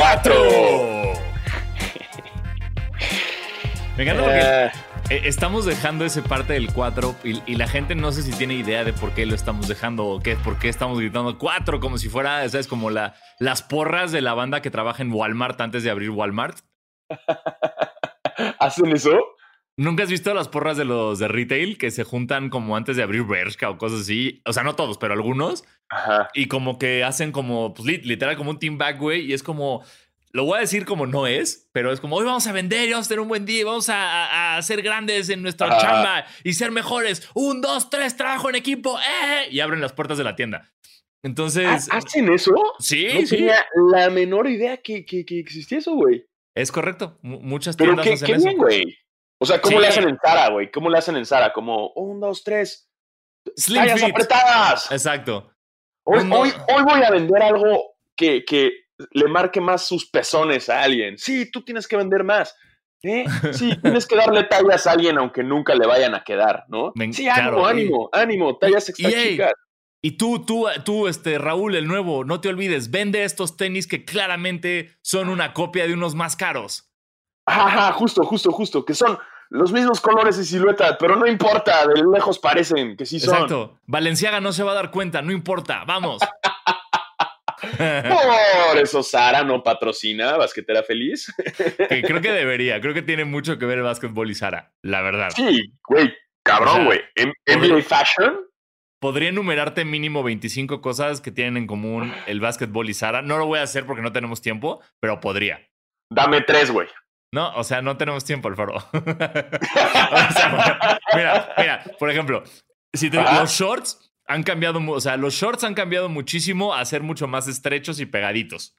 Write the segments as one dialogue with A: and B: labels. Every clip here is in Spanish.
A: 4. Me encanta porque
B: Eh,
A: eh, estamos dejando ese parte del 4 y, y la gente no sé si tiene idea de por qué lo estamos dejando o qué, por qué estamos gritando 4 como si fuera, ¿sabes? Como la, las porras de la banda que trabaja en Walmart antes de abrir Walmart.
B: ¿Hacen eso?
A: ¿Nunca has visto las porras de los de retail que se juntan como antes de abrir Bershka o cosas así? O sea, no todos, pero algunos.
B: Ajá.
A: Y como que hacen como, pues lit- literal, como un team back, güey. Y es como, lo voy a decir como no es, pero es como, hoy vamos a vender y vamos a tener un buen día y vamos a, a- a ser grandes en nuestra chamba y ser mejores. Un, dos, tres, trabajo en equipo. ¡eh! Y abren las puertas de la tienda. Entonces,
B: ¿Ha- ¿Hacen eso?
A: sí,
B: No
A: sí,
B: tenía la menor idea que, que, que existía eso, güey.
A: es correcto. Mu- muchas
B: Pero
A: tiendas
B: qué,
A: hacen
B: qué
A: eso.
B: bien, güey. O sea, ¿cómo
A: Sí.
B: le hacen en Zara, güey? ¿Cómo le hacen en Zara? Como, un, dos, tres,
A: Slim fit.
B: apretadas.
A: Exacto.
B: Hoy,
A: No.
B: hoy, hoy voy a vender algo que, que le marque más sus pezones a alguien. Sí, tú tienes que vender más. ¿eh? Sí, tienes que darle tallas a alguien aunque nunca le vayan a quedar, ¿no?
A: Me-
B: sí, ánimo, ánimo, ánimo, tallas extra
A: y,
B: chicas.
A: Y tú, tú, tú, este, Raúl, el nuevo, no te olvides, vende estos tenis que claramente son una copia de unos más caros.
B: Ajá, justo, justo, justo, que son los mismos colores y silueta, pero no importa, de lejos parecen que sí son.
A: Exacto. Valenciaga no se va a dar cuenta, no importa, vamos.
B: Por eso Sara no patrocina Basquetera Feliz.
A: que creo que debería, creo que tiene mucho que ver el básquetbol y Sara, la verdad.
B: Sí, güey,
A: O
B: cabrón,
A: sea,
B: güey. M-
A: pobre-
B: NBA Fashion.
A: Podría enumerarte mínimo 25 cosas que tienen en común el básquetbol y Sara. No lo voy a hacer porque no tenemos tiempo, pero podría.
B: Dame tres, güey.
A: No, o sea, no tenemos tiempo, Alfaro. O sea, mira, mira, por ejemplo, si te-
B: Ajá.
A: los shorts han cambiado, o sea, los shorts han cambiado muchísimo a ser mucho más estrechos y pegaditos.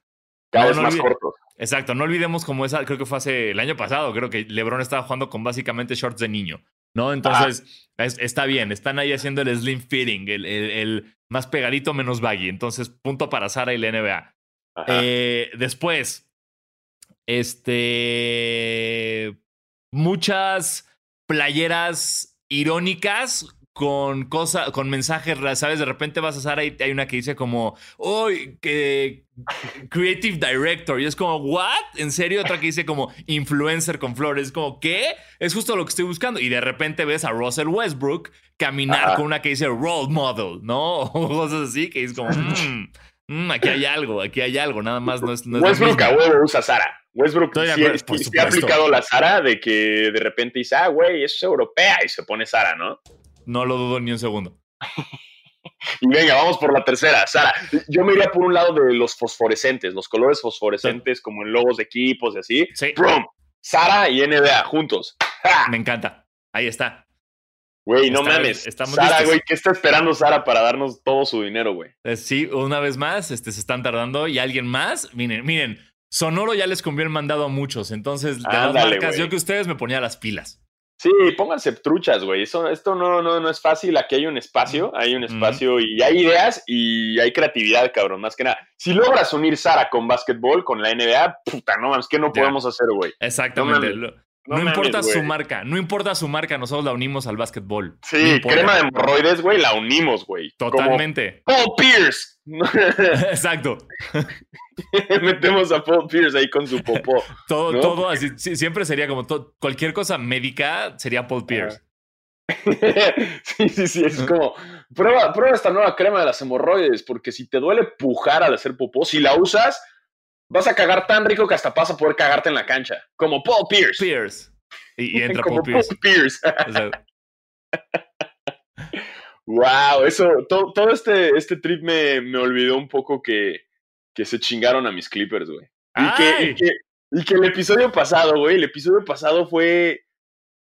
B: Cada
A: No,
B: vez
A: no
B: más cortos.
A: Exacto, no olvidemos como esa, creo que fue hace el año pasado, creo que LeBron estaba jugando con básicamente shorts de niño, ¿no? Entonces, es- está bien, están ahí haciendo el slim fitting, el, el- el más pegadito menos baggy. Entonces, punto para Sara y la NBA. Eh, después, este. Muchas playeras irónicas con cosas, con mensajes, ¿sabes? De repente vas a Sara y hay una que dice como, hoy que Creative Director. Y es como, ¿what? ¿En serio? Otra que dice como influencer con flores. Es como, ¿qué? Es justo lo que estoy buscando. Y de repente ves a Russell Westbrook caminar
B: Ajá.
A: con una que dice role model, ¿no? O cosas así que es como, "Mm, mm, aquí hay algo, aquí hay algo. Nada más no es. No es
B: Westbrook a
A: mismo".
B: huevo usa Sara. Westbrook sí, ha aplicado la Sara de que de repente dice, ah, güey, eso es europea y se pone Sara, ¿no?
A: No lo dudo ni un segundo.
B: Y venga, vamos por la tercera, Sara. Yo me iría por un lado de los fosforescentes, los colores fosforescentes como en logos de equipos y así.
A: Sí,
B: ¡Prum! Sara y NBA juntos. ¡Ja!
A: me encanta. Ahí está.
B: Güey, no
A: Está-
B: mames.
A: estamos
B: Sara, güey, ¿qué está esperando Sara para darnos todo su dinero, güey?
A: Eh, Sí, una vez más, este, se están tardando. Y alguien más, miren, miren, Sonoro ya les conviene el mandado a muchos. Entonces, de las marcas, yo que ustedes me ponía las pilas.
B: Sí, pónganse truchas, güey. Eso, esto no, no, no es fácil. Aquí hay un espacio, hay un espacio y hay ideas y hay creatividad, cabrón, más que nada. Si logras unir Sara con básquetbol, con la NBA, puta, no mames, ¿qué no podemos hacer, güey?
A: Exactamente.
B: No mames,
A: importa su marca, no importa su marca, nosotros la unimos al básquetbol.
B: Sí,
A: No
B: crema de hemorroides, güey, la unimos, güey.
A: Totalmente.
B: Como Paul Pierce.
A: Exacto.
B: Metemos a Paul Pierce ahí con su popó.
A: Todo,
B: ¿No?
A: todo así. sí, siempre sería como to- cualquier cosa médica sería Paul Pierce.
B: sí, sí, sí, es como, prueba, prueba esta nueva crema de las hemorroides, porque si te duele pujar al hacer popó, si la usas, vas a cagar tan rico que hasta vas a poder cagarte en la cancha, como Paul Pierce.
A: Pierce. Y, y entra
B: como
A: Paul Pierce.
B: Paul Pierce.
A: O sea,
B: wow, eso, to- todo este, este trip me, me olvidó un poco que, que se chingaron a mis Clippers, güey. Y que, y, que, y que el episodio pasado, güey, el episodio pasado fue,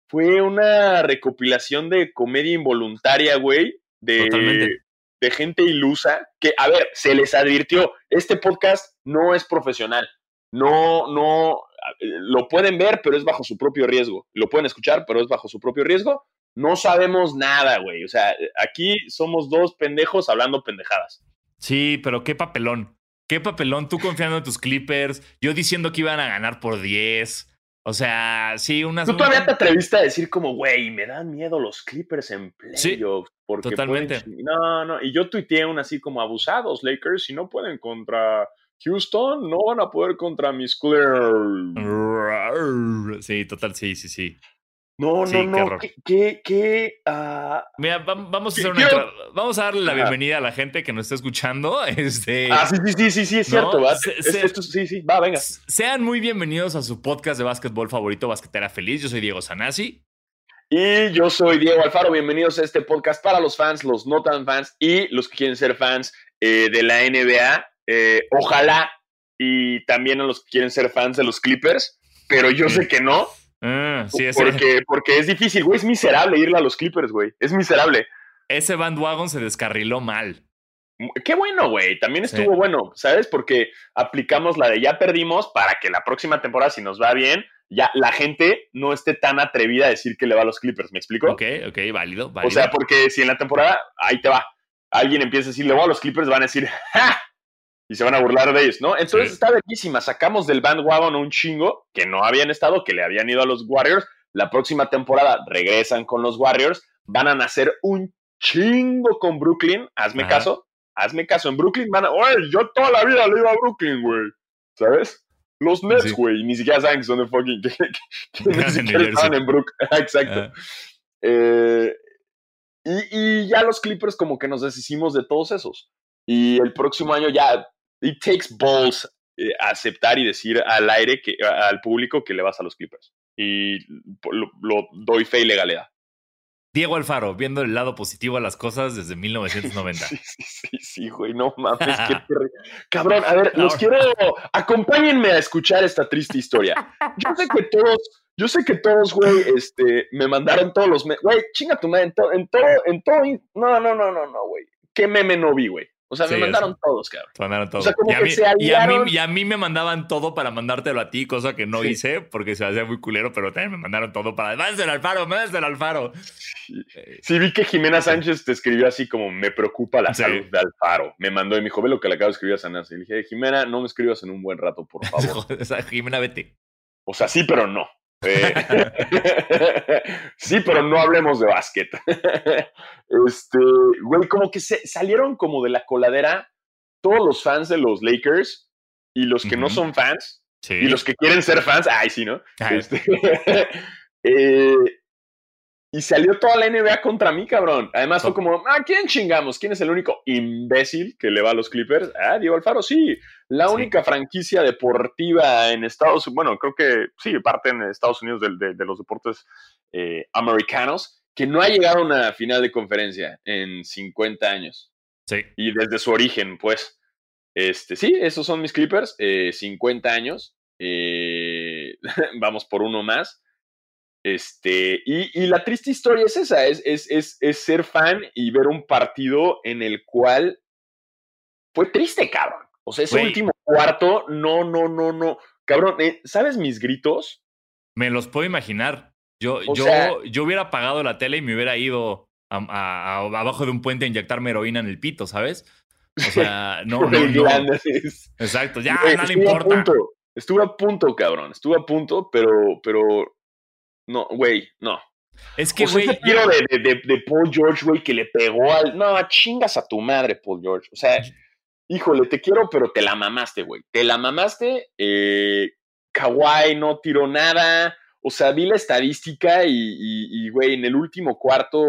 B: fue una recopilación de comedia involuntaria, güey, de,
A: Totalmente.
B: De gente ilusa, que, a ver, se les advirtió, este podcast no es profesional, no, no, lo pueden ver, pero es bajo su propio riesgo, lo pueden escuchar, pero es bajo su propio riesgo, no sabemos nada, güey, o sea, aquí somos dos pendejos hablando pendejadas.
A: Sí, pero qué papelón. Qué papelón. Tú confiando en tus Clippers. Yo diciendo que iban a ganar por 10. O sea, sí, unas.
B: Tú todavía te atreviste a decir como, güey, me dan miedo los Clippers en playoffs.
A: Sí,
B: porque
A: totalmente.
B: pueden ching-". No, no, y yo tuiteé un así como abusados Lakers si no pueden contra Houston no van a poder contra mis Clippers.
A: Sí, total, sí, sí, sí.
B: No,
A: Sí,
B: no, no. ¿Qué, qué, qué, ah,
A: Mira, vam- vamos a,
B: ¿Qué
A: hacer una
B: quiero?
A: vamos a darle la bienvenida a la gente que nos está escuchando. Este,
B: ah, sí, sí, sí, sí, sí, es
A: No,
B: cierto, ¿va?
A: se-
B: Es-
A: se-
B: esto- sí, sí, va, venga.
A: sean muy bienvenidos a su podcast de básquetbol favorito, Basquetera Feliz. Yo soy Diego Sanasi.
B: Y yo soy Diego Alfaro, bienvenidos a este podcast para los fans, los no tan fans y los que quieren ser fans eh, de la NBA. Eh, ojalá y también a los que quieren ser fans de los Clippers, pero yo sé que no,
A: Ah, sí, ese,
B: porque, porque es difícil, güey, es miserable irle a los Clippers, güey, es miserable.
A: ese bandwagon se descarriló mal.
B: Qué bueno, güey, también
A: Sí.
B: estuvo bueno, ¿sabes? Porque aplicamos la de ya perdimos para que la próxima temporada, si nos va bien, ya la gente no esté tan atrevida a decir que le va a los Clippers, ¿me explico?
A: Ok, ok, válido, válido.
B: O sea, porque si en la temporada, ahí te va, alguien empieza a decir, le voy a los Clippers, van a decir, ¡ja! Y se van a burlar de ellos, ¿no? Entonces
A: Sí.
B: está bellísima. Sacamos del bandwagon un chingo que no habían estado, que le habían ido a los Warriors. La próxima temporada regresan con los Warriors. Van a nacer un chingo con Brooklyn. Hazme
A: Ajá.
B: caso. Hazme caso. En Brooklyn van a. Oye, yo toda la vida le iba a Brooklyn, güey. ¿Sabes? Los Nets,
A: Sí.
B: güey. Ni siquiera saben que son de fucking. Que, que- ni siquiera estaban en Brooklyn. Exacto.
A: Ah,
B: Eh, y, y ya los Clippers como que nos deshicimos de todos esos. Y el próximo año ya, it takes balls eh, aceptar y decir al aire, que, al público que le vas a los Clippers. Y lo, lo doy fe y legalidad.
A: Diego Alfaro, viendo el lado positivo a las cosas desde 1990.
B: Sí, sí, sí, sí, güey, no mames, qué terri- Cabrón, a ver, los quiero, acompáñenme a escuchar esta triste historia. Yo sé que todos, yo sé que todos, güey, este, me mandaron todos los, güey, chinga tu madre, en, to- en todo, en todo, no, no, no, no, no, güey, qué meme no vi, güey. O sea,
A: Sí,
B: me mandaron todos, cabrón.
A: Te mandaron todo.
B: O sea, como
A: y, a
B: que
A: mí,
B: se
A: y, a mí, y a mí me mandaban todo para mandártelo a ti, cosa que no
B: Sí.
A: hice porque se hacía muy culero, pero también me mandaron todo para. ¡Más del Alfaro! ¡Más del Alfaro! Eh,
B: Sí, vi que Jimena Sánchez te escribió así como, me preocupa la salud de Alfaro. Me mandó y me dijo, ve lo que le acabo de escribir a Sanasi. Le dije, Jimena, no me escribas en un buen rato, por favor.
A: o sea, Jimena, vete.
B: O sea, sí, pero no. Eh, sí, pero no hablemos de básquet. este, güey, como que se salieron como de la coladera todos los fans de los Lakers y los que no son fans
A: Sí.
B: y los que quieren ser fans. Ay, sí, ¿no? Este, eh, y salió toda la NBA contra mí, cabrón. Además fue como, ¿a quién chingamos? ¿Quién es el único imbécil que le va a los Clippers? Ah, Diego Alfaro, sí. La
A: Sí.
B: única franquicia deportiva en Estados Unidos, bueno, creo que sí, parte en Estados Unidos de los deportes eh, americanos, que no ha llegado a una final de conferencia en 50 años.
A: Sí.
B: Y desde su origen, pues. Este, sí, esos son mis Clippers, eh, 50 años. eh, vamos por uno más. Este, y, y la triste historia es esa, es, es, es, es ser fan y ver un partido en el cual fue triste, cabrón. O sea, ese último cuarto, no, no, no, no. Cabrón, eh, ¿sabes mis gritos?
A: Me los puedo imaginar. Yo,
B: O
A: yo,
B: sea-
A: yo hubiera apagado la tele y me hubiera ido a- a- a- abajo de un puente a inyectarme heroína en el pito, ¿sabes? O sea, no, Exacto, ya, no le
B: estuve a
A: importa.
B: punto, estuve a punto, cabrón. Estuve a punto, pero, pero. No, güey, no.
A: Es que, güey,
B: ese tiro de, de, de- Paul George, güey, que le pegó al. No, chingas a tu madre, Paul George. O sea, híjole, te quiero, pero te la mamaste, güey. Te la mamaste. Eh, Kawhi no tiró nada. O sea, vi la estadística y, güey, en el último cuarto.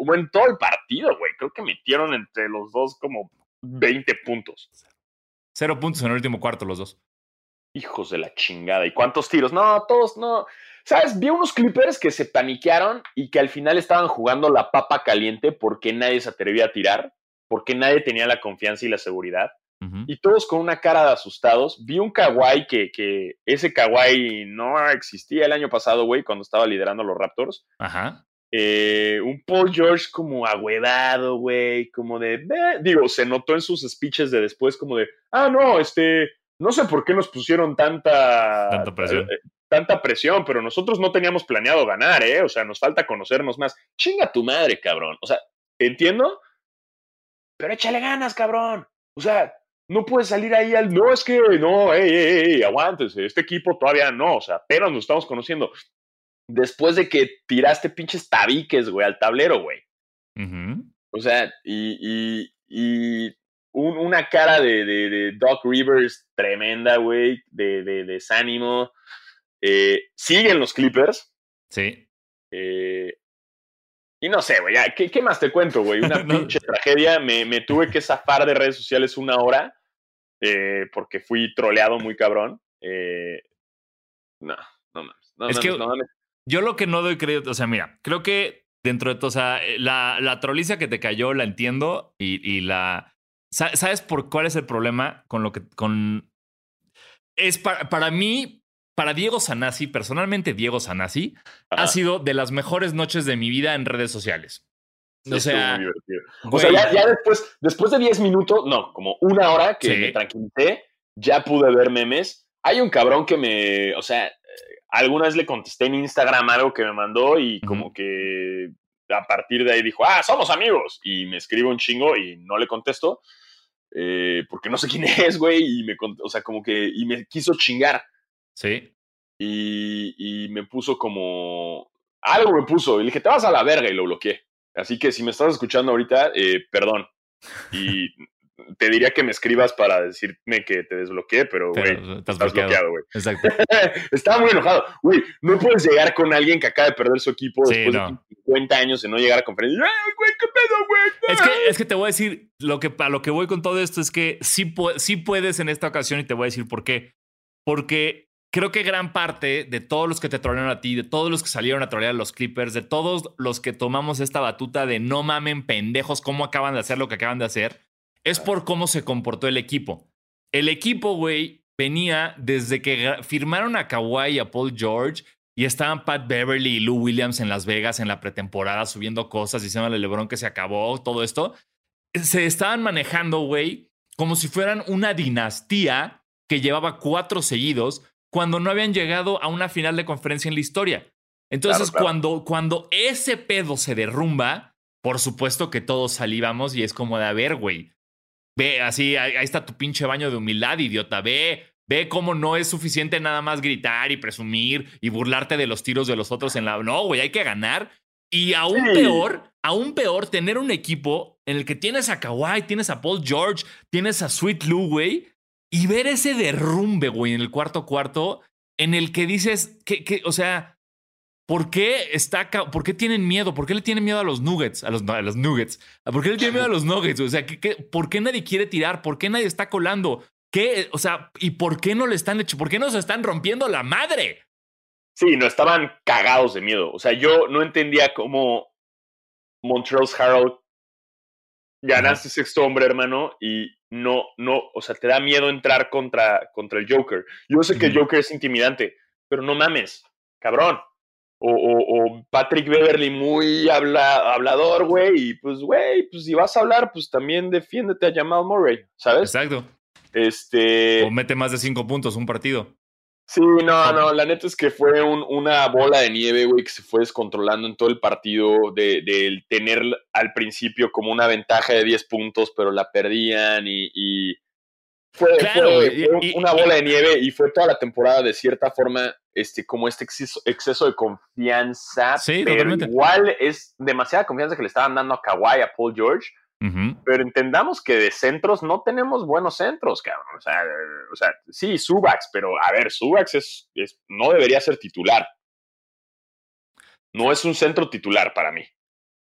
B: O en todo el partido, güey. Creo que metieron entre los dos como 20 puntos.
A: cero puntos en el último cuarto los dos.
B: Hijos de la chingada. ¿Y cuántos tiros? No, todos no. ¿Sabes? Vi unos Clippers que se paniquearon y que al final estaban jugando la papa caliente porque nadie se atrevía a tirar, porque nadie tenía la confianza y la seguridad. Y todos con una cara de asustados. Vi un Kawhi que, que ese Kawhi no existía el año pasado, güey, cuando estaba liderando a los Raptors.
A: Ajá.
B: Eh, un Paul George como agüedado, güey, como de, digo, se notó en sus speeches de después como de, ah, no, este, no sé por qué nos pusieron tanta,
A: Tanta presión.
B: eh, tanta presión, pero nosotros no teníamos planeado ganar, ¿eh? O sea, nos falta conocernos más. Chinga tu madre, cabrón. O sea, te entiendo, pero échale ganas, cabrón. O sea, no puedes salir ahí al, no, es que, no, ey, ey, ey, aguántese, este equipo todavía no, o sea, apenas nos estamos conociendo. Después de que tiraste pinches tabiques, güey, al tablero, güey. O sea, y, y, y una cara de, de, Doc Rivers tremenda, güey, de, de, desánimo. Eh, siguen los Clippers.
A: Sí.
B: Eh, y no sé, güey, ¿qué, ¿qué, más te cuento, güey? Una pinche tragedia. Me, me, tuve que zafar de redes sociales una hora eh, porque fui troleado muy cabrón. no, no mames. No,
A: es que yo lo que no doy crédito, o sea, mira, creo que dentro de todo, o sea, la, la trolicia que te cayó la entiendo y, y la... ¿Sabes por cuál es el problema con lo que... con es para, para mí, para Diego Sanasi, personalmente Diego Sanasi, ha sido de las mejores noches de mi vida en redes sociales.
B: o sea, o sea ya, después, después de 10 minutos, no, como una hora que me tranquilicé, ya pude ver memes. Hay un cabrón que me, o sea, alguna vez le contesté en Instagram algo que me mandó y como que a partir de ahí dijo, ah, somos amigos. Y me escribe un chingo y no le contesto eh, porque no sé quién es, güey. Y me, o sea, como que, y me quiso chingar.
A: Sí.
B: Y, y me puso como, algo me puso. Y le dije, te vas a la verga y lo bloqueé. Así que si me estás escuchando ahorita, eh, perdón. Y te diría que me escribas para decirme que te desbloqueé, pero, güey, estás, bloqueado, güey.
A: Exacto.
B: Estaba muy enojado. Güey, no puedes llegar con alguien que acaba de perder su equipo después de 50 años de no llegar a conferencia. ¡Ay, güey, qué pedo, güey!
A: Es que, es que te voy a decir, lo que, a lo que voy con todo esto es que sí, sí puedes en esta ocasión y te voy a decir por qué. Porque creo que gran parte de todos los que te trolearon a ti, de todos los que salieron a trolear a los Clippers, de todos los que tomamos esta batuta de no mamen pendejos, cómo acaban de hacer lo que acaban de hacer, es por cómo se comportó el equipo. El equipo, güey, venía desde que firmaron a Kawhi y a Paul George y estaban Pat Beverly y Lou Williams en Las Vegas en la pretemporada subiendo cosas, diciéndole a LeBron que se acabó, todo esto. Se estaban manejando, güey, como si fueran una dinastía que llevaba cuatro seguidos cuando no habían llegado a una final de conferencia en la historia. Entonces, Cuando, cuando ese pedo se derrumba, por supuesto que todos salíamos y es como de, a ver, güey, Ve, así, ahí, está tu pinche baño de humildad, idiota. Ve, ve cómo no es suficiente nada más gritar y presumir y burlarte de los tiros de los otros en la. No, güey, hay que ganar. Y aún peor, aún peor, tener un equipo en el que tienes a Kawhi, tienes a Paul George, tienes a Sweet Lou, güey, y ver ese derrumbe, güey, en el cuarto cuarto, en el que dices, que, que, o sea, ¿Por qué, está, ¿Por qué tienen miedo? ¿Por qué le tienen miedo a los Nuggets? A los, a los Nuggets. ¿Por qué le tienen miedo a los Nuggets? O sea, ¿qué, por qué nadie quiere tirar? ¿Por qué nadie está colando? ¿Qué? O sea, ¿y por qué no le están hecho? ¿Por qué no se están rompiendo la madre?
B: Sí, no estaban cagados de miedo. O sea, yo no entendía cómo Montreal's Harold ganaste sexto hombre, hermano, y no, no, o sea, te da miedo entrar contra, contra el Joker. Yo sé que el Joker es intimidante, pero no mames, cabrón o, Patrick Beverly muy habla, hablador, güey, y pues, güey, pues si vas a hablar, pues también defiéndete a Jamal Murray, ¿sabes?
A: Exacto.
B: Este...
A: O mete más de cinco puntos un partido.
B: Sí, no, no, la neta es que fue una bola de nieve, güey, que se fue descontrolando en todo el partido, de, tener al principio como una ventaja de 10 puntos, pero la perdían y fue, una bola de nieve y fue toda la temporada de cierta forma este, como este exceso, de confianza.
A: Sí,
B: pero igual es demasiada confianza que le estaban dando a Kawhi, a Paul George. Pero entendamos que de centros no tenemos buenos centros, cabrón. O sea, o sea sí, Subax, pero a ver, Subax es, no debería ser titular. No es un centro titular para mí.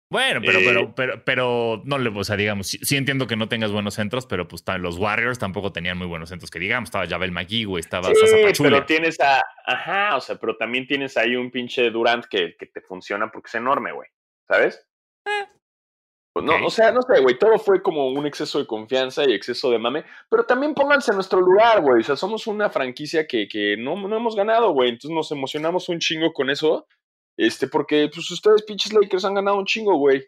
A: Bueno, pero, pero, eh, pero, pero, no le, o sea, digamos, sí, entiendo que no tengas buenos centros, pero pues los Warriors tampoco tenían muy buenos centros, que digamos, estaba Javel McGee, güey, estaba
B: sí, pero tienes a, ajá, o sea, pero también tienes ahí un pinche Durant que, que te funciona porque es enorme, güey, ¿sabes? Eh. Pues no, o sea, no sé, güey, todo fue como un exceso de confianza y exceso de mame, pero también pónganse en nuestro lugar, güey, o sea, somos una franquicia que, que no, no hemos ganado, güey, entonces nos emocionamos un chingo con eso este, porque pues ustedes pinches Lakers han ganado un chingo, güey.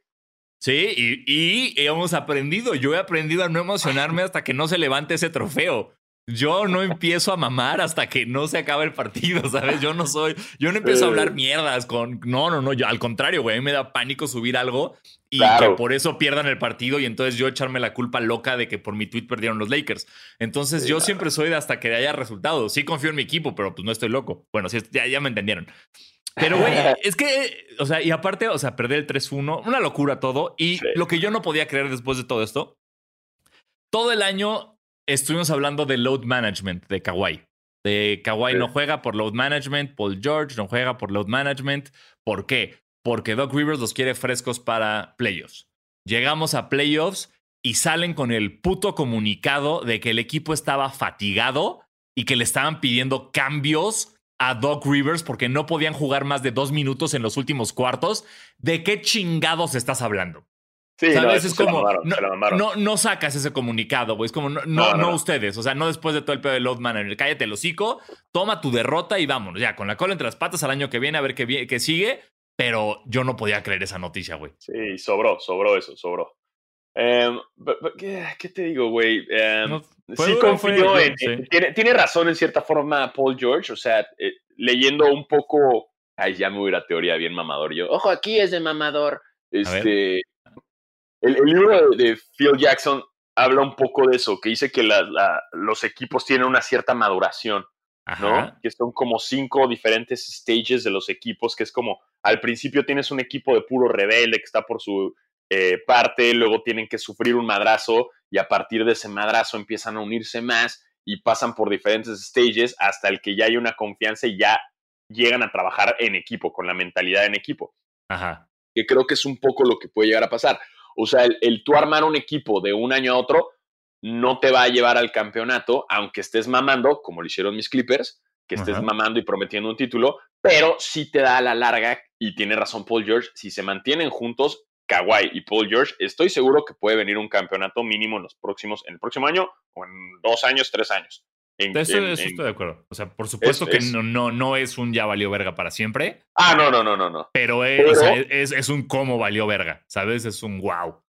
A: Sí, y, y, hemos aprendido. Yo he aprendido a no emocionarme hasta que no se levante ese trofeo. Yo no empiezo a mamar hasta que no se acabe el partido, ¿sabes? Yo no soy, yo no empiezo a hablar mierdas con, no, no, no, yo, al contrario, güey, a mí me da pánico subir algo y que por eso pierdan el partido y entonces yo echarme la culpa loca de que por mi tweet perdieron los Lakers. Entonces yo siempre soy de hasta que haya resultado. Sí confío en mi equipo, pero pues no estoy loco. Bueno, sí, ya, ya me entendieron. Pero, güey, es que, o sea, y aparte, o sea, perder el 3-1, una locura todo. Y lo que yo no podía creer después de todo esto todo el año estuvimos hablando de load management de Kawhi. De Kawhi
B: Sí.
A: no juega por load management, Paul George no juega por load management. ¿Por qué? Porque Doc Rivers los quiere frescos para playoffs. Llegamos a playoffs y salen con el puto comunicado de que el equipo estaba fatigado y que le estaban pidiendo cambios a Doc Rivers porque no podían jugar más de dos minutos en los últimos cuartos. ¿De qué chingados estás hablando?
B: Sí, no,
A: es como.
B: mamaron,
A: no,
B: se la mamaron.
A: no, no sacas ese comunicado, güey. Es como, no, no, ustedes. O sea, no después de todo el pedo de load manager. Cállate el hocico, toma tu derrota y vámonos. Ya, con la cola entre las patas al año que viene a ver qué, qué sigue. Pero yo no podía creer esa noticia, güey.
B: Sí, sobró, sobró eso, sobró. But- but, ¿qué, qué te digo, güey? Em, sí confío
A: fue-
B: en...
A: sí.
B: en- tiene, tiene razón en cierta forma Paul George, o sea, eh, leyendo un poco... Ay, ya me hubiera teoría bien mamador yo. Ojo, aquí es de mamador. Este, el, el libro de, de Phil Jackson habla un poco de eso, que dice que la- la- los equipos tienen una cierta maduración. ¿no? Que son como cinco diferentes stages de los equipos, que es como al principio tienes un equipo de puro rebelde que está por su eh, parte, luego tienen que sufrir un madrazo y a partir de ese madrazo empiezan a unirse más y pasan por diferentes stages hasta el que ya hay una confianza y ya llegan a trabajar en equipo, con la mentalidad en equipo,
A: Ajá.
B: que creo que es un poco lo que puede llegar a pasar. O sea, el, el tú armar un equipo de un año a otro no te va a llevar al campeonato, aunque estés mamando, como lo hicieron mis Clippers, que estés
A: Ajá.
B: mamando y prometiendo un título, pero sí te da a la larga, y tiene razón Paul George, si se mantienen juntos, Kawhi y Paul George, estoy seguro que puede venir un campeonato mínimo en los próximos, en el próximo año, o en dos años, tres años. En-
A: Eso,
B: en-
A: eso
B: en-
A: estoy de acuerdo. O sea, por supuesto
B: Es-
A: que
B: es-
A: no, no, no es un ya valió verga para siempre,
B: Ah, no, no, no, no, no.
A: pero, es,
B: Pero-
A: o sea, es, es un cómo valió verga, ¿sabes? Es un wow.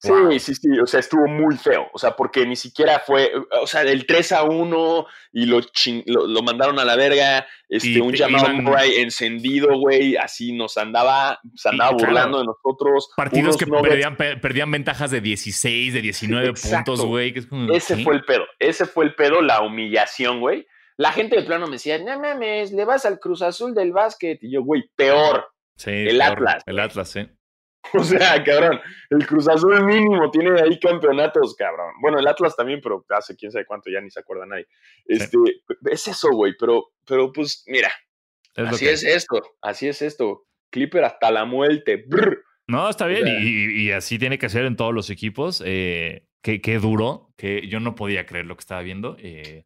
B: Sí,
A: Wow.
B: sí, sí, o sea, estuvo muy feo, o sea, porque ni siquiera fue, o sea, del 3 a 1 y lo, chin- lo, lo mandaron a la verga, este,
A: Y
B: un llamado Murray encendido, güey, así nos andaba, se andaba
A: Y, claro,
B: burlando de nosotros.
A: Partidos que perdían, pe- perdían ventajas de 16, de 19
B: exacto.
A: puntos, güey. es
B: Ese fue el pedo, ese fue el pedo, la humillación, güey. La gente de plano me decía, no mames, le vas al Cruz Azul del básquet. Y yo, güey, peor.
A: Sí,
B: el
A: peor,
B: Atlas,
A: El. Atlas, sí.
B: O sea, cabrón, el Cruz Azul mínimo tiene ahí campeonatos, cabrón. Bueno, el Atlas también, pero hace quién sabe cuánto, ya ni se acuerda nadie. Este, Es eso, güey, pero, pero pues mira,
A: Es
B: así
A: que-
B: es esto, así es esto. Clipper hasta la muerte. brr.
A: No, está bien.
B: sea-
A: y, y así tiene que ser en todos los equipos. Eh, qué, qué duro. Que yo no podía creer lo que estaba viendo. Eh,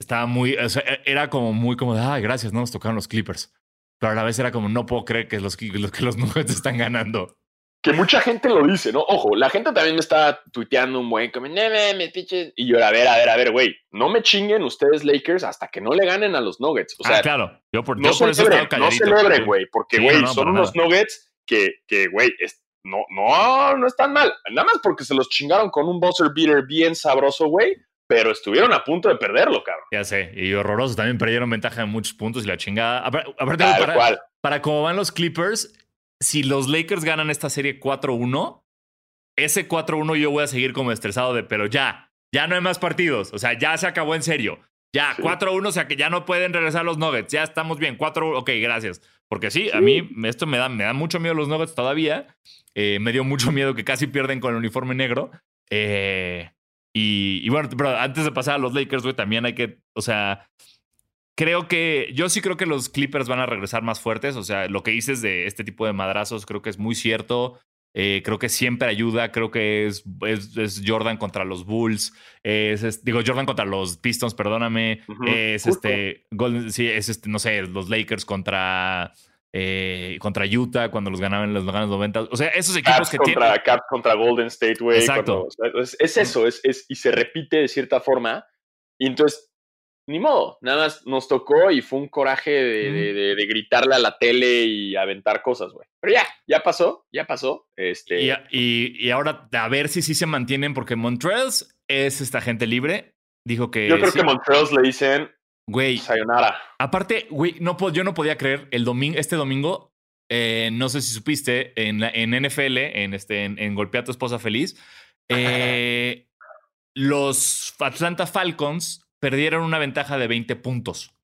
A: estaba muy. o sea, e- era como muy como de, ay, gracias, no nos tocaron los Clippers. Pero a la vez era como, no puedo creer que los, que los, que los Nuggets están ganando.
B: Que mucha gente lo dice, ¿no? Ojo, la gente también me está tuiteando un buen como, mames, pinches. Y yo, a ver, a ver, a ver, güey, no me chinguen ustedes Lakers hasta que no le ganen a los Nuggets. O sea,
A: ah, claro. Yo por,
B: no
A: yo por eso
B: celebren,
A: estaba
B: no celebren, güey, porque, güey,
A: no,
B: son unos Nuggets que, que, güey, es- no, no, no están mal. Nada más porque se los chingaron con un buzzer beater bien sabroso, güey, pero estuvieron a punto de perderlo, cabrón.
A: Ya sé. Y horrorosos. También perdieron ventaja en muchos puntos y la chingada. Apar- Aparte, para,
B: cual.
A: para cómo van los Clippers, si los Lakers ganan esta serie 4-1, ese 4-1 yo voy a seguir como estresado de, pero ya, ya no hay más partidos. O sea, ya se acabó en serio. Ya,
B: Sí.
A: 4-1, o sea que ya no pueden regresar los Nuggets. Ya estamos bien, 4-1, ok, gracias. Porque sí, a mí esto me da, me da mucho miedo los Nuggets todavía. Eh, me dio mucho miedo que casi pierden con el uniforme negro. Eh, y, y bueno, pero antes de pasar a los Lakers, güey, también hay que, o sea, creo que, yo sí creo que los Clippers van a regresar más fuertes. O sea, lo que dices de este tipo de madrazos creo que es muy cierto. Eh, creo que siempre ayuda. Creo que es, es, es Jordan contra los Bulls. Es, es- digo, Jordan contra los Pistons, perdóname. Es
B: justo.
A: este, Golden- sí, es este, no sé, los Lakers contra, eh, contra Utah cuando los ganaban los ganan los 90. O sea, esos equipos
B: Caps
A: que
B: contra,
A: tienen.
B: Caps contra Golden State, güey.
A: Exacto.
B: cuando- Es, es eso, es, es- y se repite de cierta forma. Y entonces, ni modo, nada más nos tocó y fue un coraje de, de- de- de gritarle a la tele y aventar cosas, güey. Pero ya, ya pasó, ya pasó. Este,
A: Y, y- y ahora a ver si sí se mantienen, porque Montrells es esta gente libre. Dijo que.
B: yo creo
A: sí,
B: que Montreal le dicen
A: Güey,
B: sayonara.
A: aparte, güey, no, yo no podía creer el domingo, este domingo. eh, no sé si supiste, en, la- en NFL, en, este, en, en Golpea a tu esposa feliz, eh, los Atlanta Falcons perdieron una ventaja de 20 puntos.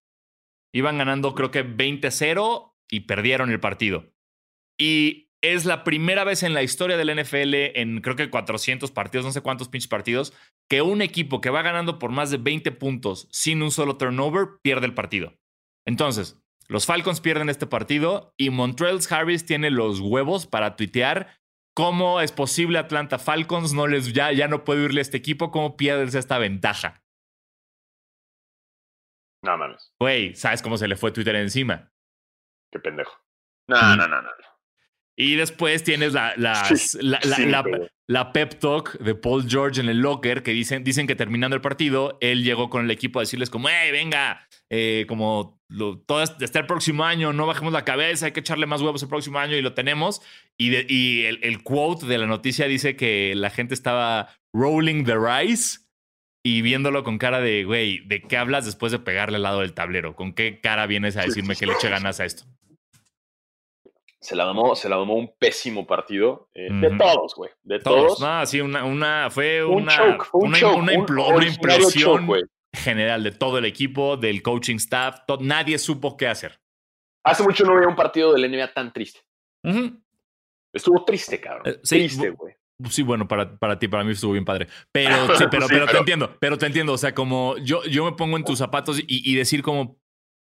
A: Iban ganando, creo que 20-0 y perdieron el partido. Y es la primera vez en la historia del NFL, en creo que 400 partidos, no sé cuántos pinches partidos, que un equipo que va ganando por más de 20 puntos sin un solo turnover pierde el partido. Entonces, los Falcons pierden este partido y Montreal Harris tiene los huevos para tuitear cómo es posible Atlanta Falcons no les ya, ya no puede irle a este equipo, cómo pierdes esta ventaja.
B: No mames.
A: Güey, ¿sabes cómo se le fue Twitter encima?
B: Qué pendejo. No, no, no, no.
A: Y después tienes la, la, la, pep talk de Paul George en el locker que dicen, dicen que terminando el partido, él llegó con el equipo a decirles como, hey, venga, eh, como lo, todo hasta el próximo año, no bajemos la cabeza, hay que echarle más huevos el próximo año y lo tenemos. Y, y el, el, quote de la noticia dice que la gente estaba rolling the rice y viéndolo con cara de, güey, ¿de qué hablas después de pegarle al lado del tablero? ¿Con qué cara vienes a decirme que le eche ganas a esto?
B: Se la domó, se la un pésimo partido. Eh, de todos, güey. De todos.
A: No, sí, una, una, fue una, una, una, implosión general de todo el equipo, del coaching staff. nadie supo qué hacer.
B: Hace mucho no veía un partido del NBA tan triste. Estuvo triste, cabrón. Eh, triste, güey.
A: Sí, bueno, para, para ti, para mí estuvo bien padre. Pero, sí, pero, pero, te entiendo, pero te entiendo. O sea, como yo, yo me pongo en tus zapatos y, y decir como,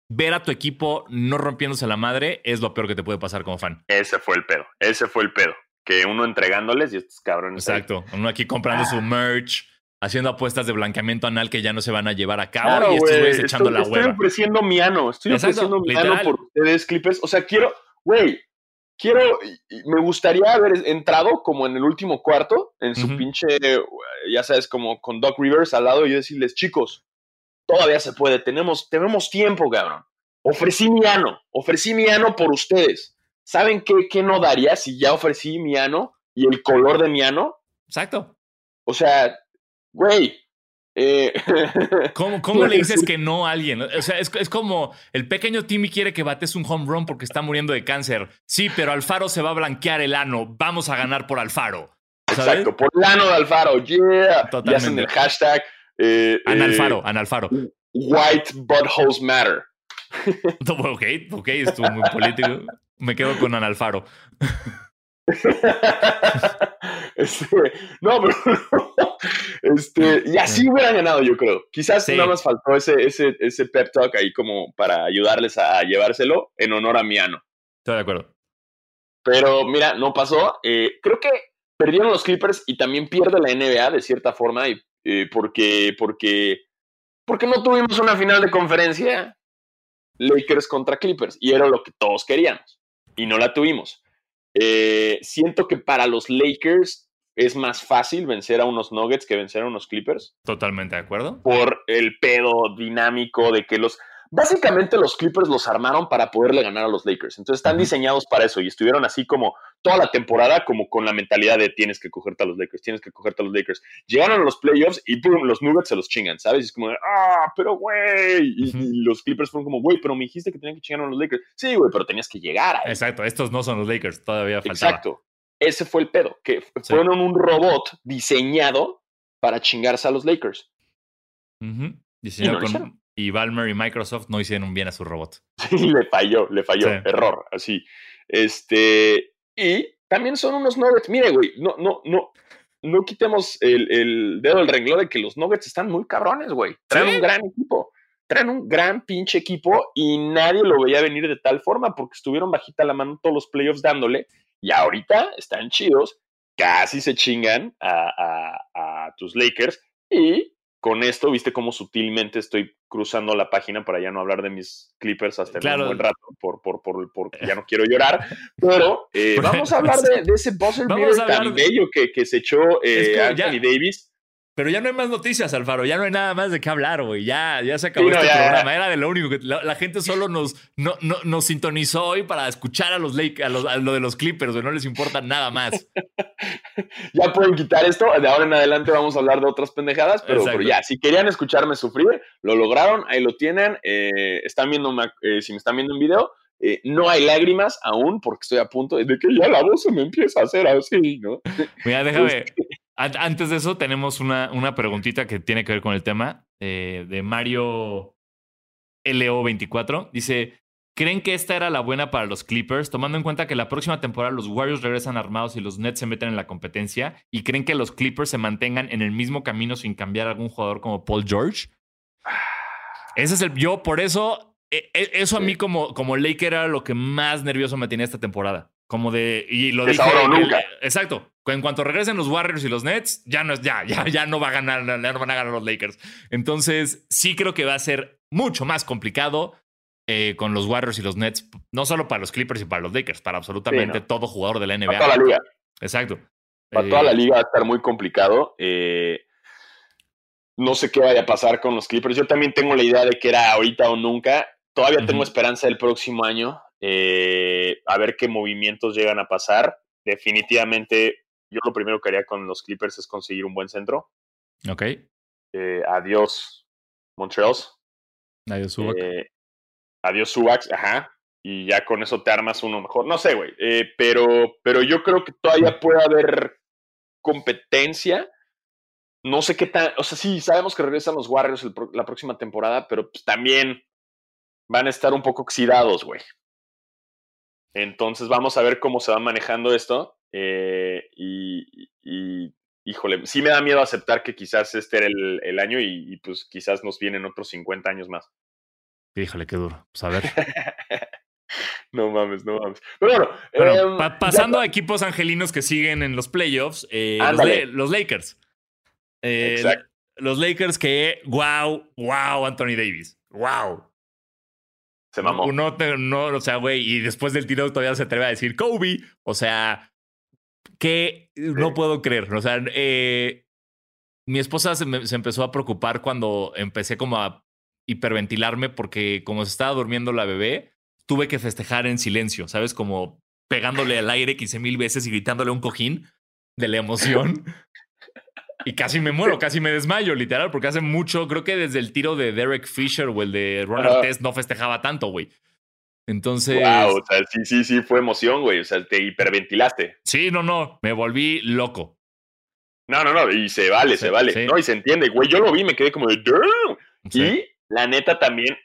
A: ver a tu equipo no rompiéndose la madre es lo peor que te puede pasar como fan.
B: Ese fue el pedo, ese fue el pedo. Que uno entregándoles y estos cabrones.
A: Exacto, uno aquí comprando su ah. merch, haciendo apuestas de blanqueamiento anal que ya no se van a llevar a cabo y estos güeyes echando la hueva.
B: Estoy ofreciendo mi ano, estoy ofreciendo mi ano por ustedes, clippers. O sea, quiero, güey, quiero, me gustaría haber entrado como en el último cuarto, en su pinche, ya sabes, como con Doc Rivers al lado y decirles, chicos, todavía se puede, tenemos, tenemos tiempo, cabrón. Ofrecí mi ano, ofrecí mi ano por ustedes. ¿Saben qué, qué no daría si ya ofrecí mi ano y el color de mi ano?
A: Exacto.
B: O sea, güey. Eh,
A: ¿Cómo, cómo le dices que no a alguien? O sea, es, es, como el pequeño Timmy quiere que bates un home run porque está muriendo de cáncer. Sí, pero Alfaro se va a blanquear el ano. Vamos a ganar por Alfaro.
B: Exacto, por el ano de Alfaro. Yeah. Totalmente. Y hacen el hashtag eh,
A: analfaro, eh, analfaro.
B: White buttholes matter.
A: ok, ok, estuvo muy político. Me quedo con analfaro.
B: este, no, pero este, y así hubieran ganado, yo creo. Quizás nada más faltó ese, ese, ese pep talk ahí como para ayudarles a llevárselo en honor a Miano.
A: Estoy de acuerdo.
B: Pero mira, no pasó. Eh, creo que perdieron los Clippers y también pierde la NBA de cierta forma y eh, porque, porque, porque no tuvimos una final de conferencia Lakers contra Clippers y era lo que todos queríamos y no la tuvimos. Eh, siento que para los Lakers es más fácil vencer a unos Nuggets que vencer a unos Clippers.
A: Totalmente de acuerdo.
B: Por el pedo dinámico de que los Básicamente los Clippers los armaron para poderle ganar a los Lakers. Entonces están diseñados para eso y estuvieron así como toda la temporada como con la mentalidad de tienes que cogerte a los Lakers, tienes que cogerte a los Lakers. Llegaron a los playoffs y pum, los Nuggets se los chingan, ¿sabes? Y es como, ah, pero güey. Y, los Clippers fueron como, güey, pero me dijiste que tenían que chingar a los Lakers. Sí, güey, pero tenías que llegar a
A: Exacto, estos no son los Lakers, todavía faltaba. Exacto.
B: Ese fue el pedo, que fueron un robot diseñado para chingarse a los Lakers.
A: Diseñado con, y Valmer y Microsoft no hicieron bien a su robot.
B: Sí, le falló, le falló. Error, así. Este. Y también son unos nuggets. Mire, güey, no, no, no. No quitemos el, dedo del renglón de que los Nuggets están muy cabrones, güey. Traen un gran equipo. Traen un gran pinche equipo y nadie lo veía venir de tal forma porque estuvieron bajita la mano todos los playoffs dándole. Y ahorita están chidos. Casi se chingan a, a tus Lakers. Y con esto, viste cómo sutilmente estoy cruzando la página para ya no hablar de mis clippers hasta el un buen rato, por, por, por, porque ya no quiero llorar. Pero eh, vamos a hablar de, ese buzzer tan bello que, que se echó eh, Anthony Davis
A: pero ya no hay más noticias, Alfaro. Ya no hay nada más de qué hablar, güey. Ya, ya se acabó este programa. Era de lo único que la, gente solo nos, no, no, nos sintonizó hoy para escuchar a los, Lake, a, los lo de los Clippers, güey. No les importa nada más.
B: ya pueden quitar esto. De ahora en adelante vamos a hablar de otras pendejadas. Pero, ya, si querían escucharme sufrir, lo lograron. Ahí lo tienen. Eh, están viendo, eh, si me están viendo en video, eh, no hay lágrimas aún porque estoy a punto de que ya la voz se me empieza a hacer así, ¿no?
A: Mira, déjame. Antes de eso, tenemos una, una preguntita que tiene que ver con el tema eh, de Mario LO24. Dice: ¿Creen que esta era la buena para los Clippers, tomando en cuenta que la próxima temporada los Warriors regresan armados y los Nets se meten en la competencia? ¿Y creen que los Clippers se mantengan en el mismo camino sin cambiar a algún jugador como Paul George? Ese es el. Yo, por eso, e, e, eso a mí como, como Laker era lo que más nervioso me tenía esta temporada. Como de. Y lo dije.
B: nunca.
A: exacto. En cuanto regresen los Warriors y los Nets, ya no es, ya, ya, ya no va a ganar, ya no van a ganar los Lakers. Entonces, sí creo que va a ser mucho más complicado eh, con los Warriors y los Nets, no solo para los Clippers y para los Lakers, para absolutamente todo jugador de la NBA.
B: Para toda la liga.
A: Exacto.
B: Para toda la eh, liga va a estar muy complicado. Eh, no sé qué vaya a pasar con los Clippers. Yo también tengo la idea de que era ahorita o nunca. Todavía tengo esperanza del próximo año. a ver qué movimientos llegan a pasar. Definitivamente, yo lo primero que haría con los Clippers es conseguir un buen centro.
A: Ok.
B: adiós, Montreal.
A: Adiós,
B: adiós Subax, ajá, y ya con eso te armas uno mejor. No sé, güey, eh, pero, pero yo creo que todavía puede haber competencia. No sé qué tan, o sea, sí, sabemos que regresan los Warriors la próxima temporada, pero pues, también van a estar un poco oxidados, güey. Entonces vamos a ver cómo se va manejando esto. Eh, y, híjole, sí me da miedo aceptar que quizás este era el, el año y, y, pues quizás nos vienen otros 50 años más.
A: Híjole, qué duro. Pues a ver.
B: no mames, no mames. Pero
A: bueno, em, pasando a equipos angelinos que siguen en los playoffs, eh, los, Lakers. Eh, los Lakers que, wow, wow, Anthony Davis. Wow.
B: Se mamó.
A: No, no, o sea, güey, y después del tiro todavía se atreve a decir Kobe. O sea, que no puedo creer. O sea, eh, mi esposa se, se, empezó a preocupar cuando empecé como a hiperventilarme porque como se estaba durmiendo la bebé, tuve que festejar en silencio, ¿sabes? Como pegándole al aire 15 mil veces y gritándole un cojín de la emoción. Y casi me muero, casi me desmayo, literal, porque hace mucho, creo que desde el tiro de Derek Fisher o el de Ronald Test no festejaba tanto, güey. Entonces.
B: Wow, o sea, sí, sí, sí, fue emoción, güey. O sea, te hiperventilaste.
A: Sí, no, no, me volví loco.
B: No, no, no, y se vale, se vale. No, y se entiende, güey. Yo lo vi, me quedé como de. Y la neta también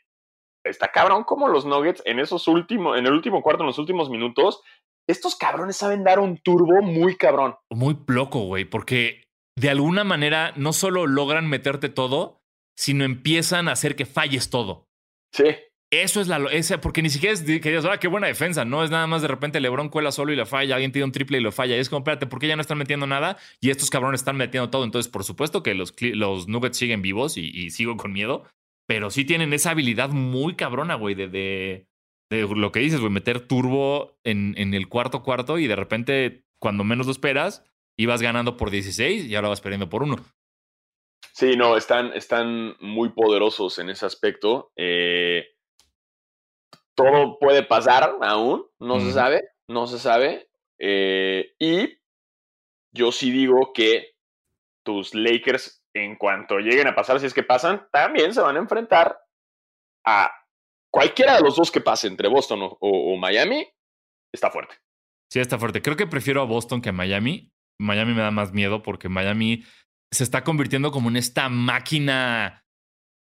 B: está cabrón como los Nuggets en esos últimos, en el último cuarto, en los últimos minutos, estos cabrones saben dar un turbo muy cabrón.
A: Muy loco, güey, porque de alguna manera no solo logran meterte todo, sino empiezan a hacer que falles todo.
B: Sí.
A: Eso es la. Ese, porque ni siquiera es que digas, ah, qué buena defensa. No es nada más de repente LeBron cuela solo y la falla, alguien tira un triple y lo falla. Y es como, espérate, ¿por qué ya no están metiendo nada? Y estos cabrones están metiendo todo. Entonces, por supuesto que los, los Nuggets siguen vivos y sigo con miedo pero sí tienen esa habilidad muy cabrona, güey, de, de, lo que dices, güey, meter turbo en, en, el cuarto cuarto y de repente, cuando menos lo esperas, ibas ganando por 16 y ahora vas perdiendo por uno.
B: Sí, no, están, están muy poderosos en ese aspecto. Eh, todo puede pasar aún, no se sabe, no se sabe. Eh, y yo sí digo que tus Lakers en cuanto lleguen a pasar, si es que pasan, también se van a enfrentar a cualquiera de los dos que pase entre Boston o, Miami, está fuerte.
A: Sí, está fuerte. Creo que prefiero a Boston que a Miami. Miami me da más miedo porque Miami se está convirtiendo como en esta máquina